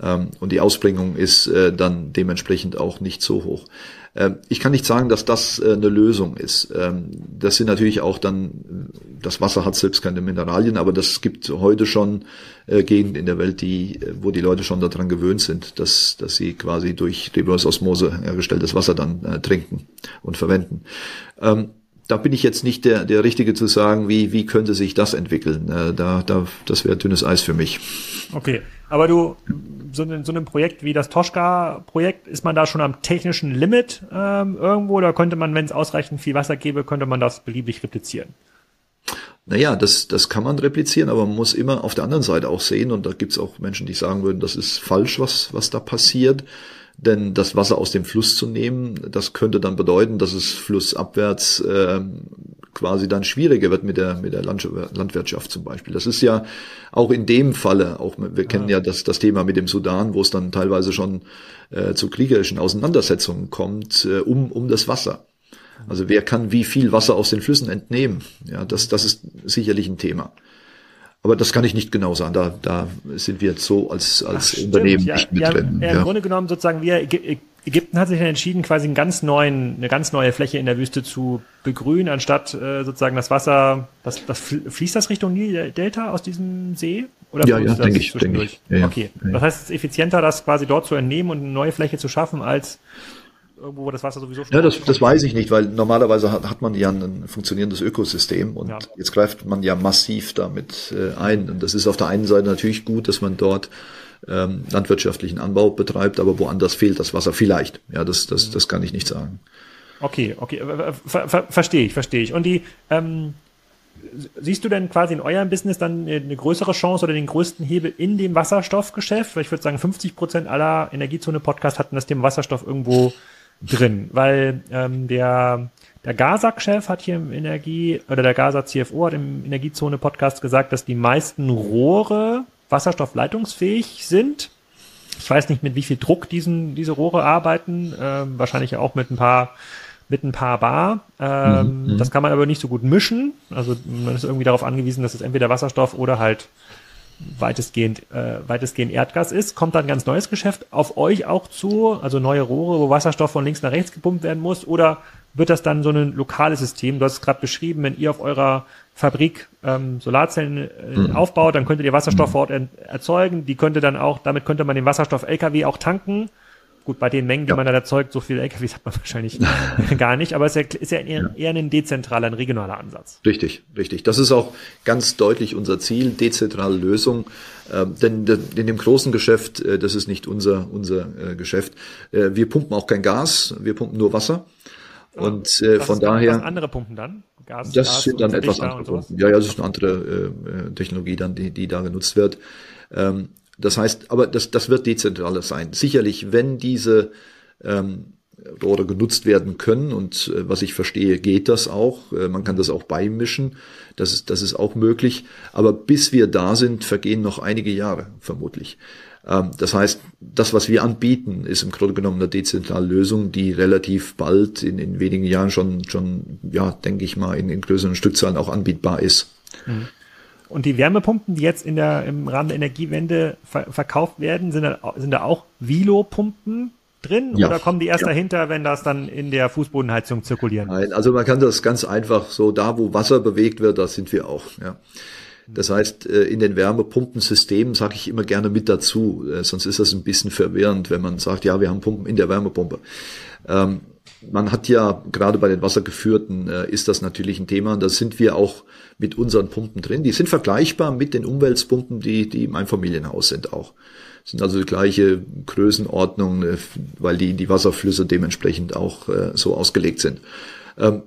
Ähm, und die Ausbringung ist äh, dann dementsprechend auch nicht so hoch. Ähm, ich kann nicht sagen, dass das äh, eine Lösung ist. Ähm, das sind natürlich auch dann das Wasser hat selbst keine Mineralien, aber das gibt heute schon äh, Gegenden in der Welt, die, wo die Leute schon daran gewöhnt sind, dass, dass sie quasi durch Reverse Osmose hergestelltes Wasser dann äh, trinken und verwenden. Ähm, da bin ich jetzt nicht der, der Richtige zu sagen, wie, wie könnte sich das entwickeln. Da, da, das wäre dünnes Eis für mich. Okay, aber du, so, in so einem Projekt wie das Toschka-Projekt, ist man da schon am technischen Limit ähm, irgendwo oder könnte man, wenn es ausreichend viel Wasser gäbe, könnte man das beliebig replizieren? Naja, das, das kann man replizieren, aber man muss immer auf der anderen Seite auch sehen, und da gibt's auch Menschen, die sagen würden, das ist falsch, was, was da passiert. Denn das Wasser aus dem Fluss zu nehmen, das könnte dann bedeuten, dass es flussabwärts äh, quasi dann schwieriger wird mit der, mit der Landwirtschaft zum Beispiel. Das ist ja auch in dem Falle, auch wir kennen ja das, das Thema mit dem Sudan, wo es dann teilweise schon äh, zu kriegerischen Auseinandersetzungen kommt, äh, um, um das Wasser. Also wer kann wie viel Wasser aus den Flüssen entnehmen? Ja, das, das ist sicherlich ein Thema. Aber das kann ich nicht genau sagen. Da, da sind wir jetzt so als, als Ach, Unternehmen ja, nicht mit ja, drin. Ja, Im Grunde genommen sozusagen, wir, Ägypten hat sich dann entschieden, quasi einen ganz neuen, eine ganz neue Fläche in der Wüste zu begrünen, anstatt äh, sozusagen das Wasser, das, das fließt das Richtung Nil-Delta aus diesem See? Oder ja, ja, denke ich, denke ich. Ja, okay. Das heißt, es ist effizienter, das quasi dort zu entnehmen und eine neue Fläche zu schaffen, als irgendwo, wo das Wasser sowieso schon. Ja, das, das weiß ich nicht, weil normalerweise hat, hat man ja ein funktionierendes Ökosystem und ja. jetzt greift man ja massiv damit äh, ein. Und das ist auf der einen Seite natürlich gut, dass man dort ähm, landwirtschaftlichen Anbau betreibt, aber woanders fehlt das Wasser vielleicht. Ja, das, das, das kann ich nicht sagen. Okay, okay, ver, ver, verstehe ich, verstehe ich. Und die, ähm, siehst du denn quasi in eurem Business dann eine größere Chance oder den größten Hebel in dem Wasserstoffgeschäft? Weil ich würde sagen, 50 Prozent aller Energiezone-Podcasts hatten das Thema Wasserstoff irgendwo drin, weil ähm, der der GASAC-Chef hat hier im Energie, oder der GASA-CFO hat im Energiezone-Podcast gesagt, dass die meisten Rohre wasserstoffleitungsfähig sind. Ich weiß nicht, mit wie viel Druck diesen, diese Rohre arbeiten, ähm, wahrscheinlich auch mit ein paar mit ein paar Bar. Ähm, mhm. Das kann man aber nicht so gut mischen. Also man ist irgendwie darauf angewiesen, dass es entweder Wasserstoff oder halt weitestgehend, äh, weitestgehend Erdgas ist, kommt dann ein ganz neues Geschäft auf euch auch zu, also neue Rohre, wo Wasserstoff von links nach rechts gepumpt werden muss, oder wird das dann so ein lokales System? Du hast es gerade beschrieben, wenn ihr auf eurer Fabrik ähm, Solarzellen äh, mhm. aufbaut, dann könntet ihr Wasserstoff vor Ort erzeugen. Die könnte dann auch, damit könnte man den Wasserstoff LKW auch tanken Gut, bei den Mengen, die ja. man da erzeugt, so viele LKWs hat man <laughs> wahrscheinlich <laughs> gar nicht, aber es ist ja, ist ja eher, eher ein dezentraler, ein regionaler Ansatz. Richtig, richtig. Das ist auch ganz deutlich unser Ziel, dezentrale Lösung. Äh, denn in dem großen Geschäft, äh, das ist nicht unser, unser äh, Geschäft. Äh, wir pumpen auch kein Gas, wir pumpen nur Wasser. Und äh, von daher. andere Pumpen dann? Gas, das Gas sind dann etwas andere Pumpen. Ja, ja, das ist eine andere äh, Technologie dann, die, die da genutzt wird. Ähm, das heißt, aber das, das wird dezentraler sein. Sicherlich, wenn diese ähm, Rohre genutzt werden können und äh, was ich verstehe, geht das auch. Äh, man kann das auch beimischen. Das ist, das ist auch möglich. Aber bis wir da sind, vergehen noch einige Jahre vermutlich. Ähm, das heißt, das, was wir anbieten, ist im Grunde genommen eine dezentrale Lösung, die relativ bald in, in wenigen Jahren schon, schon, ja, denke ich mal, in, in größeren Stückzahlen auch anbietbar ist. Mhm. Und die Wärmepumpen, die jetzt in der, im Rahmen der Energiewende ver verkauft werden, sind da, sind da auch Vilo-Pumpen drin ja. oder kommen die erst ja. dahinter, wenn das dann in der Fußbodenheizung zirkulieren? Nein, also man kann das ganz einfach so, da wo Wasser bewegt wird, da sind wir auch. Ja. Das heißt, äh, in den Wärmepumpensystemen sage ich immer gerne mit dazu, äh, sonst ist das ein bisschen verwirrend, wenn man sagt, ja, wir haben Pumpen in der Wärmepumpe. Ähm, man hat ja gerade bei den Wassergeführten äh, ist das natürlich ein Thema. Da sind wir auch mit unseren Pumpen drin. Die sind vergleichbar mit den Umweltpumpen, die, die im Einfamilienhaus sind auch. Sind also die gleiche Größenordnung, äh, weil die, die Wasserflüsse dementsprechend auch äh, so ausgelegt sind. Ähm,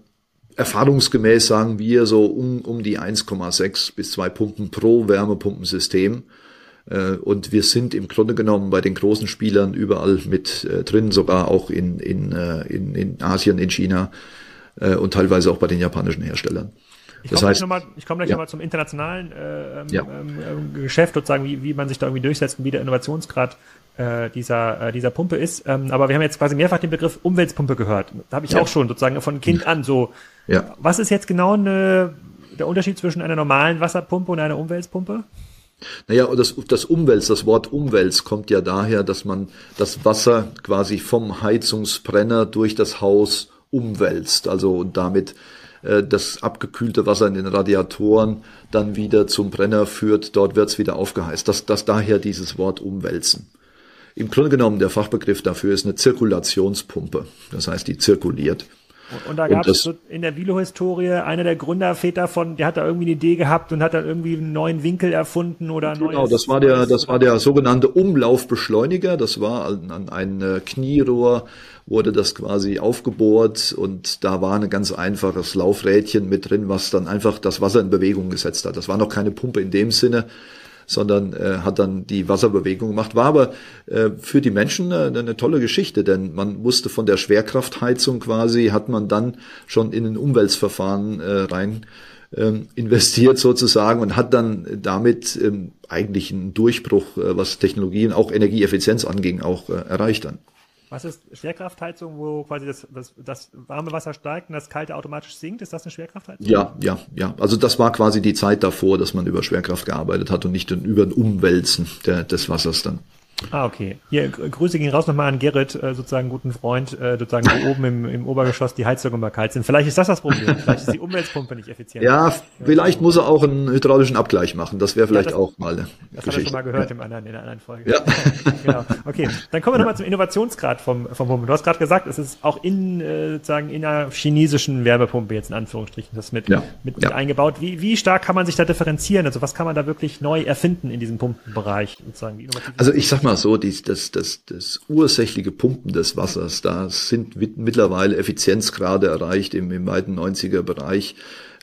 erfahrungsgemäß sagen wir so um, um die 1,6 bis 2 Pumpen pro Wärmepumpensystem. Äh, und wir sind im Grunde genommen bei den großen Spielern überall mit äh, drin, sogar auch in, in, äh, in, in Asien, in China und teilweise auch bei den japanischen Herstellern. Ich komme gleich nochmal komm gleich ja. noch zum internationalen äh, ähm, ja. ähm, Geschäft, sozusagen, wie, wie man sich da irgendwie durchsetzt und wie der Innovationsgrad äh, dieser, äh, dieser Pumpe ist. Ähm, aber wir haben jetzt quasi mehrfach den Begriff Umweltpumpe gehört. Da habe ich ja. auch schon sozusagen von Kind an so. Ja. Was ist jetzt genau eine, der Unterschied zwischen einer normalen Wasserpumpe und einer Umweltpumpe? Naja, das, das Umwelz, das Wort Umwelz kommt ja daher, dass man das Wasser quasi vom Heizungsbrenner durch das Haus umwälzt. Also und damit äh, das abgekühlte Wasser in den Radiatoren dann wieder zum Brenner führt, dort wird es wieder aufgeheizt. Das, das daher dieses Wort umwälzen. Im Grunde genommen der Fachbegriff dafür ist eine Zirkulationspumpe. Das heißt, die zirkuliert. Und, und da gab es so in der Vilo-Historie einer der Gründerväter von, der hat da irgendwie eine Idee gehabt und hat da irgendwie einen neuen Winkel erfunden oder Genau, das war der, das war der sogenannte Umlaufbeschleuniger. Das war an, an ein äh, Knierohr wurde das quasi aufgebohrt und da war ein ganz einfaches Laufrädchen mit drin, was dann einfach das Wasser in Bewegung gesetzt hat. Das war noch keine Pumpe in dem Sinne, sondern äh, hat dann die Wasserbewegung gemacht. War aber äh, für die Menschen äh, eine tolle Geschichte, denn man musste von der Schwerkraftheizung quasi, hat man dann schon in ein Umweltverfahren äh, rein ähm, investiert sozusagen und hat dann damit ähm, eigentlich einen Durchbruch, äh, was Technologien, auch Energieeffizienz anging, auch äh, erreicht dann. Was ist Schwerkraftheizung, wo quasi das, das, das warme Wasser steigt und das kalte automatisch sinkt? Ist das eine Schwerkraftheizung? Ja, ja, ja. Also das war quasi die Zeit davor, dass man über Schwerkraft gearbeitet hat und nicht über ein Umwälzen der, des Wassers dann. Ah, okay. Hier, Grüße gehen raus nochmal an Gerrit, äh, sozusagen guten Freund, äh, sozusagen wo oben im, im Obergeschoss die Heizung immer kalt sind. Vielleicht ist das das Problem. Vielleicht ist die Umweltpumpe nicht effizient. Ja, vielleicht muss er auch einen hydraulischen Abgleich machen. Das wäre vielleicht ja, das, auch mal eine Das Geschichte. hat er schon mal gehört ja. im anderen, in einer anderen Folge. Ja. <laughs> genau. Okay, dann kommen wir nochmal zum Innovationsgrad vom, vom Pumpen. Du hast gerade gesagt, es ist auch in, äh, sozusagen in einer chinesischen Wärmepumpe jetzt in Anführungsstrichen das mit, ja. mit, mit eingebaut. Wie, wie stark kann man sich da differenzieren? Also was kann man da wirklich neu erfinden in diesem Pumpenbereich? Sozusagen? Also ich sag mal so, die, das das, das ursächliche Pumpen des Wassers, da sind mittlerweile Effizienzgrade erreicht im, im weiten 90er Bereich.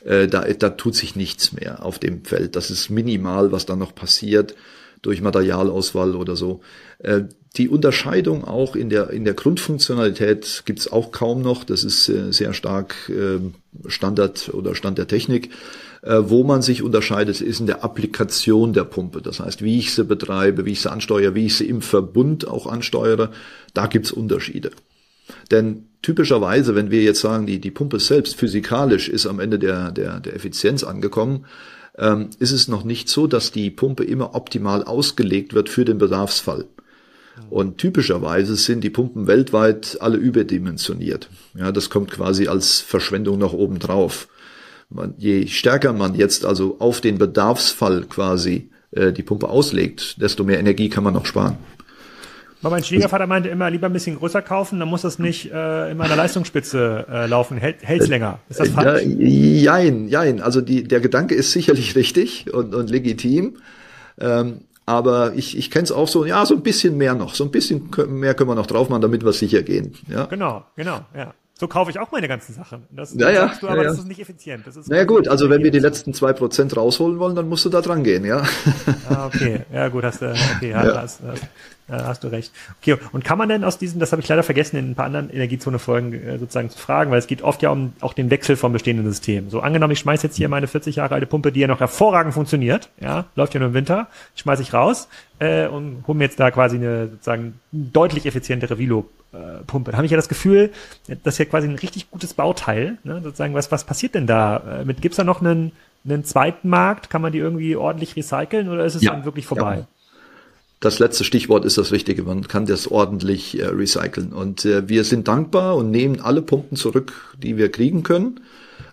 Äh, da, da tut sich nichts mehr auf dem Feld. Das ist minimal, was da noch passiert durch Materialauswahl oder so. Äh, die Unterscheidung auch in der, in der Grundfunktionalität gibt's auch kaum noch. Das ist äh, sehr stark äh, Standard oder Stand der Technik. Äh, wo man sich unterscheidet, ist in der Applikation der Pumpe. Das heißt, wie ich sie betreibe, wie ich sie ansteuere, wie ich sie im Verbund auch ansteuere. Da gibt's Unterschiede. Denn typischerweise, wenn wir jetzt sagen, die, die Pumpe selbst physikalisch ist am Ende der, der, der Effizienz angekommen, ähm, ist es noch nicht so, dass die Pumpe immer optimal ausgelegt wird für den Bedarfsfall. Und typischerweise sind die Pumpen weltweit alle überdimensioniert. Ja, das kommt quasi als Verschwendung noch oben drauf. Man, je stärker man jetzt also auf den Bedarfsfall quasi äh, die Pumpe auslegt, desto mehr Energie kann man noch sparen. Aber mein Schwiegervater meinte immer, lieber ein bisschen größer kaufen, dann muss das nicht äh, in meiner Leistungsspitze äh, laufen, hält hält's länger. Ist das falsch? Ja, jein, jein. Also die, der Gedanke ist sicherlich <laughs> richtig und, und legitim. Ähm, aber ich, ich kenne es auch so, ja, so ein bisschen mehr noch. So ein bisschen mehr können wir noch drauf machen, damit wir sicher gehen. Ja? Genau, genau, ja. So kaufe ich auch meine ganzen Sachen. Das ja, ja, du, aber ja, ja. das ist nicht effizient. Das ist naja gut, also wenn wir die letzten zwei Prozent rausholen wollen, dann musst du da dran gehen, ja. Ah, okay, ja gut, hast du, okay, ja, ja. Hast, hast, hast, du recht. Okay, und kann man denn aus diesen, das habe ich leider vergessen, in ein paar anderen Energiezone-Folgen äh, sozusagen zu fragen, weil es geht oft ja um auch den Wechsel vom bestehenden System. So angenommen, ich schmeiße jetzt hier meine 40 Jahre alte Pumpe, die ja noch hervorragend funktioniert, ja, läuft ja nur im Winter, schmeiße ich raus äh, und hole mir jetzt da quasi eine sozusagen deutlich effizientere Vilo äh, Pumpe. Da habe ich ja das Gefühl, das ist ja quasi ein richtig gutes Bauteil. Ne? Sozusagen, was, was passiert denn da? Äh, mit gibt's da noch einen, einen zweiten Markt? Kann man die irgendwie ordentlich recyceln oder ist es ja, dann wirklich vorbei? Ja. Das letzte Stichwort ist das Richtige. Man kann das ordentlich äh, recyceln. Und äh, wir sind dankbar und nehmen alle Pumpen zurück, die wir kriegen können.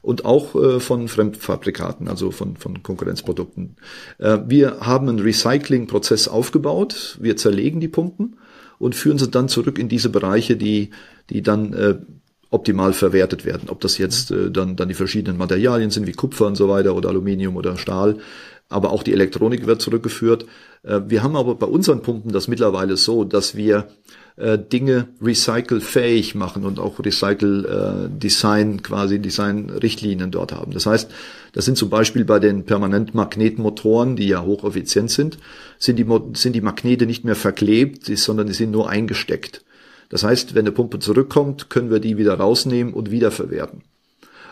Und auch äh, von Fremdfabrikaten, also von, von Konkurrenzprodukten. Äh, wir haben einen Recyclingprozess aufgebaut. Wir zerlegen die Pumpen und führen sie dann zurück in diese Bereiche, die, die dann äh, optimal verwertet werden. Ob das jetzt äh, dann, dann die verschiedenen Materialien sind, wie Kupfer und so weiter oder Aluminium oder Stahl. Aber auch die Elektronik wird zurückgeführt. Äh, wir haben aber bei unseren Pumpen das mittlerweile so, dass wir äh, Dinge recycelfähig machen und auch Recycle-Design, äh, quasi Design-Richtlinien dort haben. Das heißt, das sind zum Beispiel bei den Permanentmagnetmotoren, die ja hocheffizient sind, sind die, sind die Magnete nicht mehr verklebt, sondern die sind nur eingesteckt. Das heißt, wenn eine Pumpe zurückkommt, können wir die wieder rausnehmen und wiederverwerten.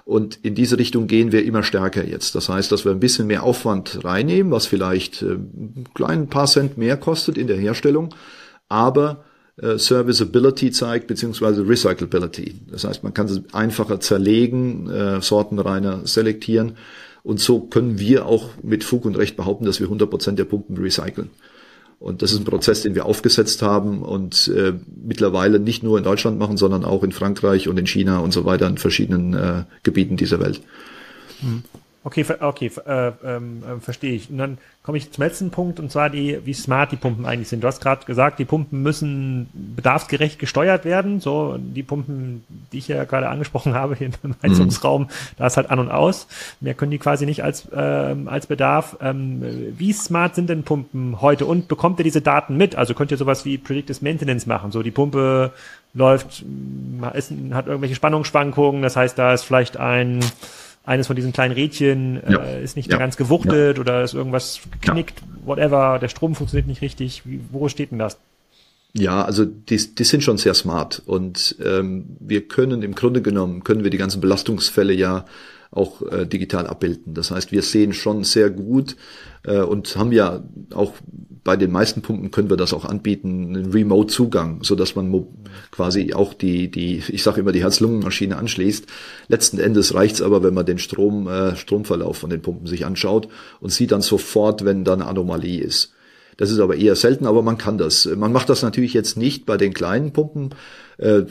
Und in diese Richtung gehen wir immer stärker jetzt. Das heißt, dass wir ein bisschen mehr Aufwand reinnehmen, was vielleicht äh, ein kleinen paar Cent mehr kostet in der Herstellung, aber äh, Serviceability zeigt, beziehungsweise Recyclability. Das heißt, man kann es einfacher zerlegen, äh, sortenreiner selektieren. Und so können wir auch mit Fug und Recht behaupten, dass wir 100% der Pumpen recyceln. Und das ist ein Prozess, den wir aufgesetzt haben und äh, mittlerweile nicht nur in Deutschland machen, sondern auch in Frankreich und in China und so weiter in verschiedenen äh, Gebieten dieser Welt. Mhm. Okay, okay, äh, ähm, äh, verstehe ich. Und dann komme ich zum letzten Punkt und zwar die, wie smart die Pumpen eigentlich sind. Du hast gerade gesagt, die Pumpen müssen bedarfsgerecht gesteuert werden. So die Pumpen, die ich ja gerade angesprochen <laughs> habe hier im Heizungsraum, mhm. da ist halt an und aus. Mehr können die quasi nicht als ähm, als Bedarf. Ähm, wie smart sind denn Pumpen heute und bekommt ihr diese Daten mit? Also könnt ihr sowas wie Predictive Maintenance machen? So die Pumpe läuft, ist, hat irgendwelche Spannungsschwankungen. Das heißt, da ist vielleicht ein eines von diesen kleinen Rädchen äh, ja. ist nicht ja. mehr ganz gewuchtet ja. oder ist irgendwas geknickt, whatever, der Strom funktioniert nicht richtig. Wie, wo steht denn das? Ja, also die, die sind schon sehr smart und ähm, wir können im Grunde genommen, können wir die ganzen Belastungsfälle ja auch äh, digital abbilden. Das heißt, wir sehen schon sehr gut äh, und haben ja auch bei den meisten Pumpen können wir das auch anbieten, einen Remote-Zugang, so dass man quasi auch die, die, ich sage immer, die Herz-Lungen-Maschine anschließt. Letzten Endes reicht's aber, wenn man den Strom, äh, Stromverlauf von den Pumpen sich anschaut und sieht dann sofort, wenn da eine Anomalie ist. Das ist aber eher selten, aber man kann das. Man macht das natürlich jetzt nicht bei den kleinen Pumpen. Äh,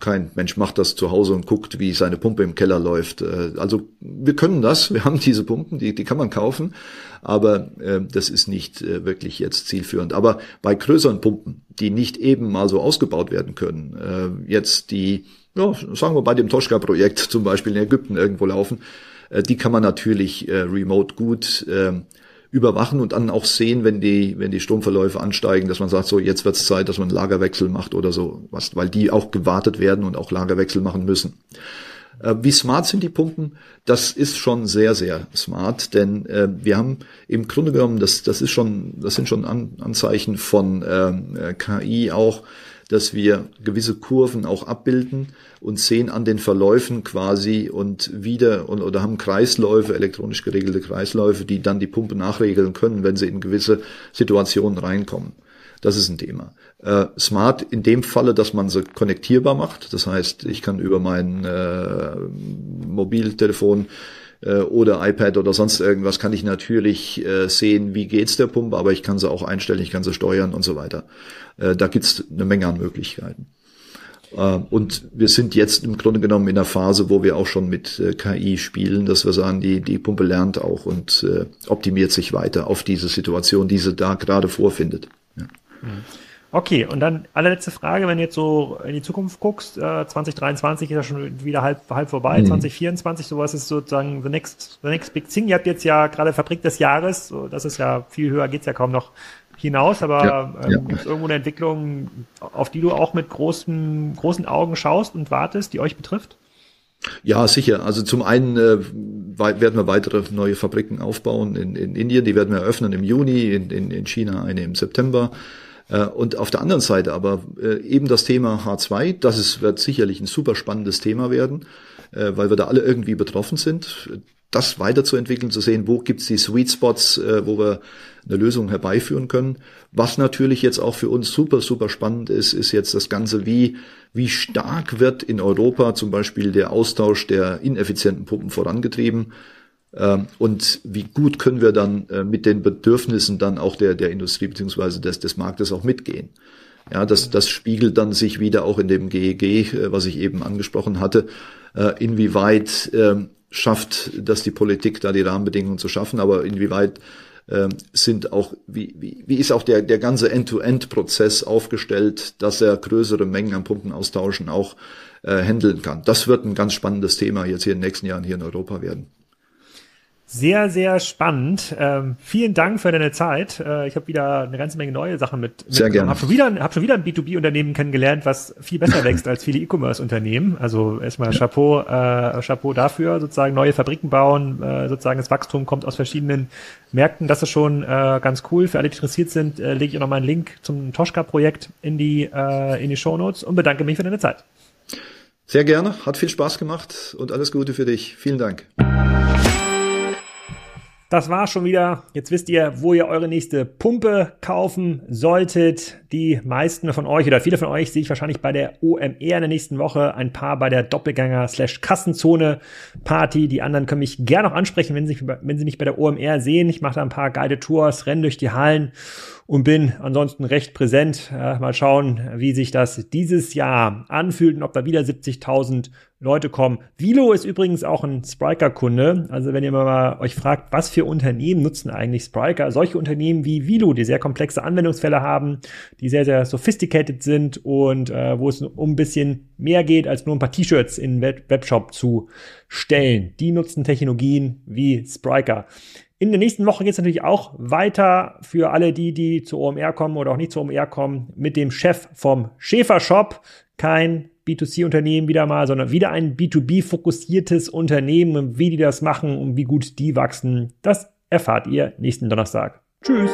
kein Mensch macht das zu Hause und guckt, wie seine Pumpe im Keller läuft. Äh, also wir können das, <laughs> wir haben diese Pumpen, die, die kann man kaufen, aber äh, das ist nicht wirklich jetzt zielführend. Aber bei größeren Pumpen, die nicht eben mal so ausgebaut werden können, jetzt die, ja, sagen wir bei dem Toschka-Projekt <laughs> zum Beispiel in Ägypten irgendwo laufen, die kann man natürlich remote gut äh, überwachen und dann auch sehen, wenn die, wenn die Stromverläufe ansteigen, dass man sagt, so jetzt wird es Zeit, dass man Lagerwechsel macht oder so, was, weil die auch gewartet werden und auch Lagerwechsel machen müssen. Äh, wie smart sind die Pumpen? Das ist schon sehr, sehr smart, denn äh, wir haben im Grunde genommen, das, das ist schon, das sind schon An Anzeichen von ähm, äh, KI auch, dass wir gewisse Kurven auch abbilden und sehen an den Verläufen quasi und wieder und, oder haben Kreisläufe, elektronisch geregelte Kreisläufe, die dann die Pumpe nachregeln können, wenn sie in gewisse Situationen reinkommen. Das ist ein Thema. Äh, smart in dem Falle, dass man sie konnektierbar macht. Das heißt, ich kann über mein äh, Mobiltelefon äh, oder iPad oder sonst irgendwas kann ich natürlich äh, sehen, wie geht's der Pumpe, aber ich kann sie auch einstellen, ich kann sie steuern und so weiter. Äh, da gibt's eine Menge an Möglichkeiten. Äh, und wir sind jetzt im Grunde genommen in der Phase, wo wir auch schon mit äh, KI spielen, dass wir sagen, die, die Pumpe lernt auch und optimiert sich weiter auf diese Situation, die sie da gerade vorfindet. Ja. Okay, und dann allerletzte Frage, wenn du jetzt so in die Zukunft guckst, äh, 2023 ist ja schon wieder halb, halb vorbei, mhm. 2024, sowas ist sozusagen the next, the next big thing. Ihr habt jetzt ja gerade Fabrik des Jahres, so, das ist ja viel höher, geht's ja kaum noch hinaus, aber ja, ähm, ja. gibt es irgendwo eine Entwicklung, auf die du auch mit großen, großen Augen schaust und wartest, die euch betrifft? Ja, sicher. Also zum einen äh, werden wir weitere neue Fabriken aufbauen in, in Indien, die werden wir eröffnen im Juni, in, in, in China eine im September. Äh, und auf der anderen Seite aber äh, eben das Thema H2, das ist, wird sicherlich ein super spannendes Thema werden, äh, weil wir da alle irgendwie betroffen sind das weiterzuentwickeln, zu sehen, wo gibt's die Sweet Spots, wo wir eine Lösung herbeiführen können. Was natürlich jetzt auch für uns super, super spannend ist, ist jetzt das Ganze, wie, wie stark wird in Europa zum Beispiel der Austausch der ineffizienten Pumpen vorangetrieben und wie gut können wir dann äh, mit den Bedürfnissen dann auch der, der Industrie beziehungsweise des, des Marktes auch mitgehen. Ja, das, das spiegelt dann sich wieder auch in dem GEG, äh, was ich eben angesprochen hatte, äh, inwieweit ähm, schafft, dass die Politik da die Rahmenbedingungen zu schaffen, aber inwieweit äh, sind auch, wie, wie, wie ist auch der, der ganze End-to-End-Prozess aufgestellt, dass er größere Mengen an Pumpen austauschen auch äh, handeln kann. Das wird ein ganz spannendes Thema jetzt hier in den nächsten Jahren hier in Europa werden. Sehr, sehr spannend. Ähm, vielen Dank für deine Zeit. Äh, ich habe wieder eine ganze Menge neue Sachen mit. mit sehr gerne. Habe schon wieder, hab schon wieder ein B2B-Unternehmen kennengelernt, was viel besser <laughs> wächst als viele E-Commerce-Unternehmen. Also erstmal ja. Chapeau, äh, Chapeau dafür. Sozusagen neue Fabriken bauen. Äh, sozusagen das Wachstum kommt aus verschiedenen Märkten. Das ist schon äh, ganz cool. Für alle, die interessiert sind, äh, lege ich auch noch mal einen Link zum Toschka-Projekt in die äh, in die Show Notes und bedanke mich für deine Zeit. Sehr gerne. Hat viel Spaß gemacht und alles Gute für dich. Vielen Dank. Das war schon wieder. Jetzt wisst ihr, wo ihr eure nächste Pumpe kaufen solltet. Die meisten von euch oder viele von euch sehe ich wahrscheinlich bei der OMR in der nächsten Woche. Ein paar bei der Doppelgänger slash Kassenzone Party. Die anderen können mich gerne noch ansprechen, wenn sie, wenn sie mich bei der OMR sehen. Ich mache da ein paar Guided Tours, rennen durch die Hallen und bin ansonsten recht präsent. Äh, mal schauen, wie sich das dieses Jahr anfühlt und ob da wieder 70.000 Leute kommen. Vilo ist übrigens auch ein Spriker-Kunde. Also wenn ihr mal euch fragt, was für Unternehmen nutzen eigentlich Spriker? Solche Unternehmen wie Vilo, die sehr komplexe Anwendungsfälle haben, die sehr, sehr sophisticated sind und äh, wo es um ein bisschen mehr geht, als nur ein paar T-Shirts in den Webshop zu stellen. Die nutzen Technologien wie Spriker. In der nächsten Woche geht es natürlich auch weiter für alle die, die zur OMR kommen oder auch nicht zur OMR kommen, mit dem Chef vom Schäfer Shop. Kein B2C-Unternehmen wieder mal, sondern wieder ein B2B-fokussiertes Unternehmen. Und wie die das machen und wie gut die wachsen, das erfahrt ihr nächsten Donnerstag. Tschüss!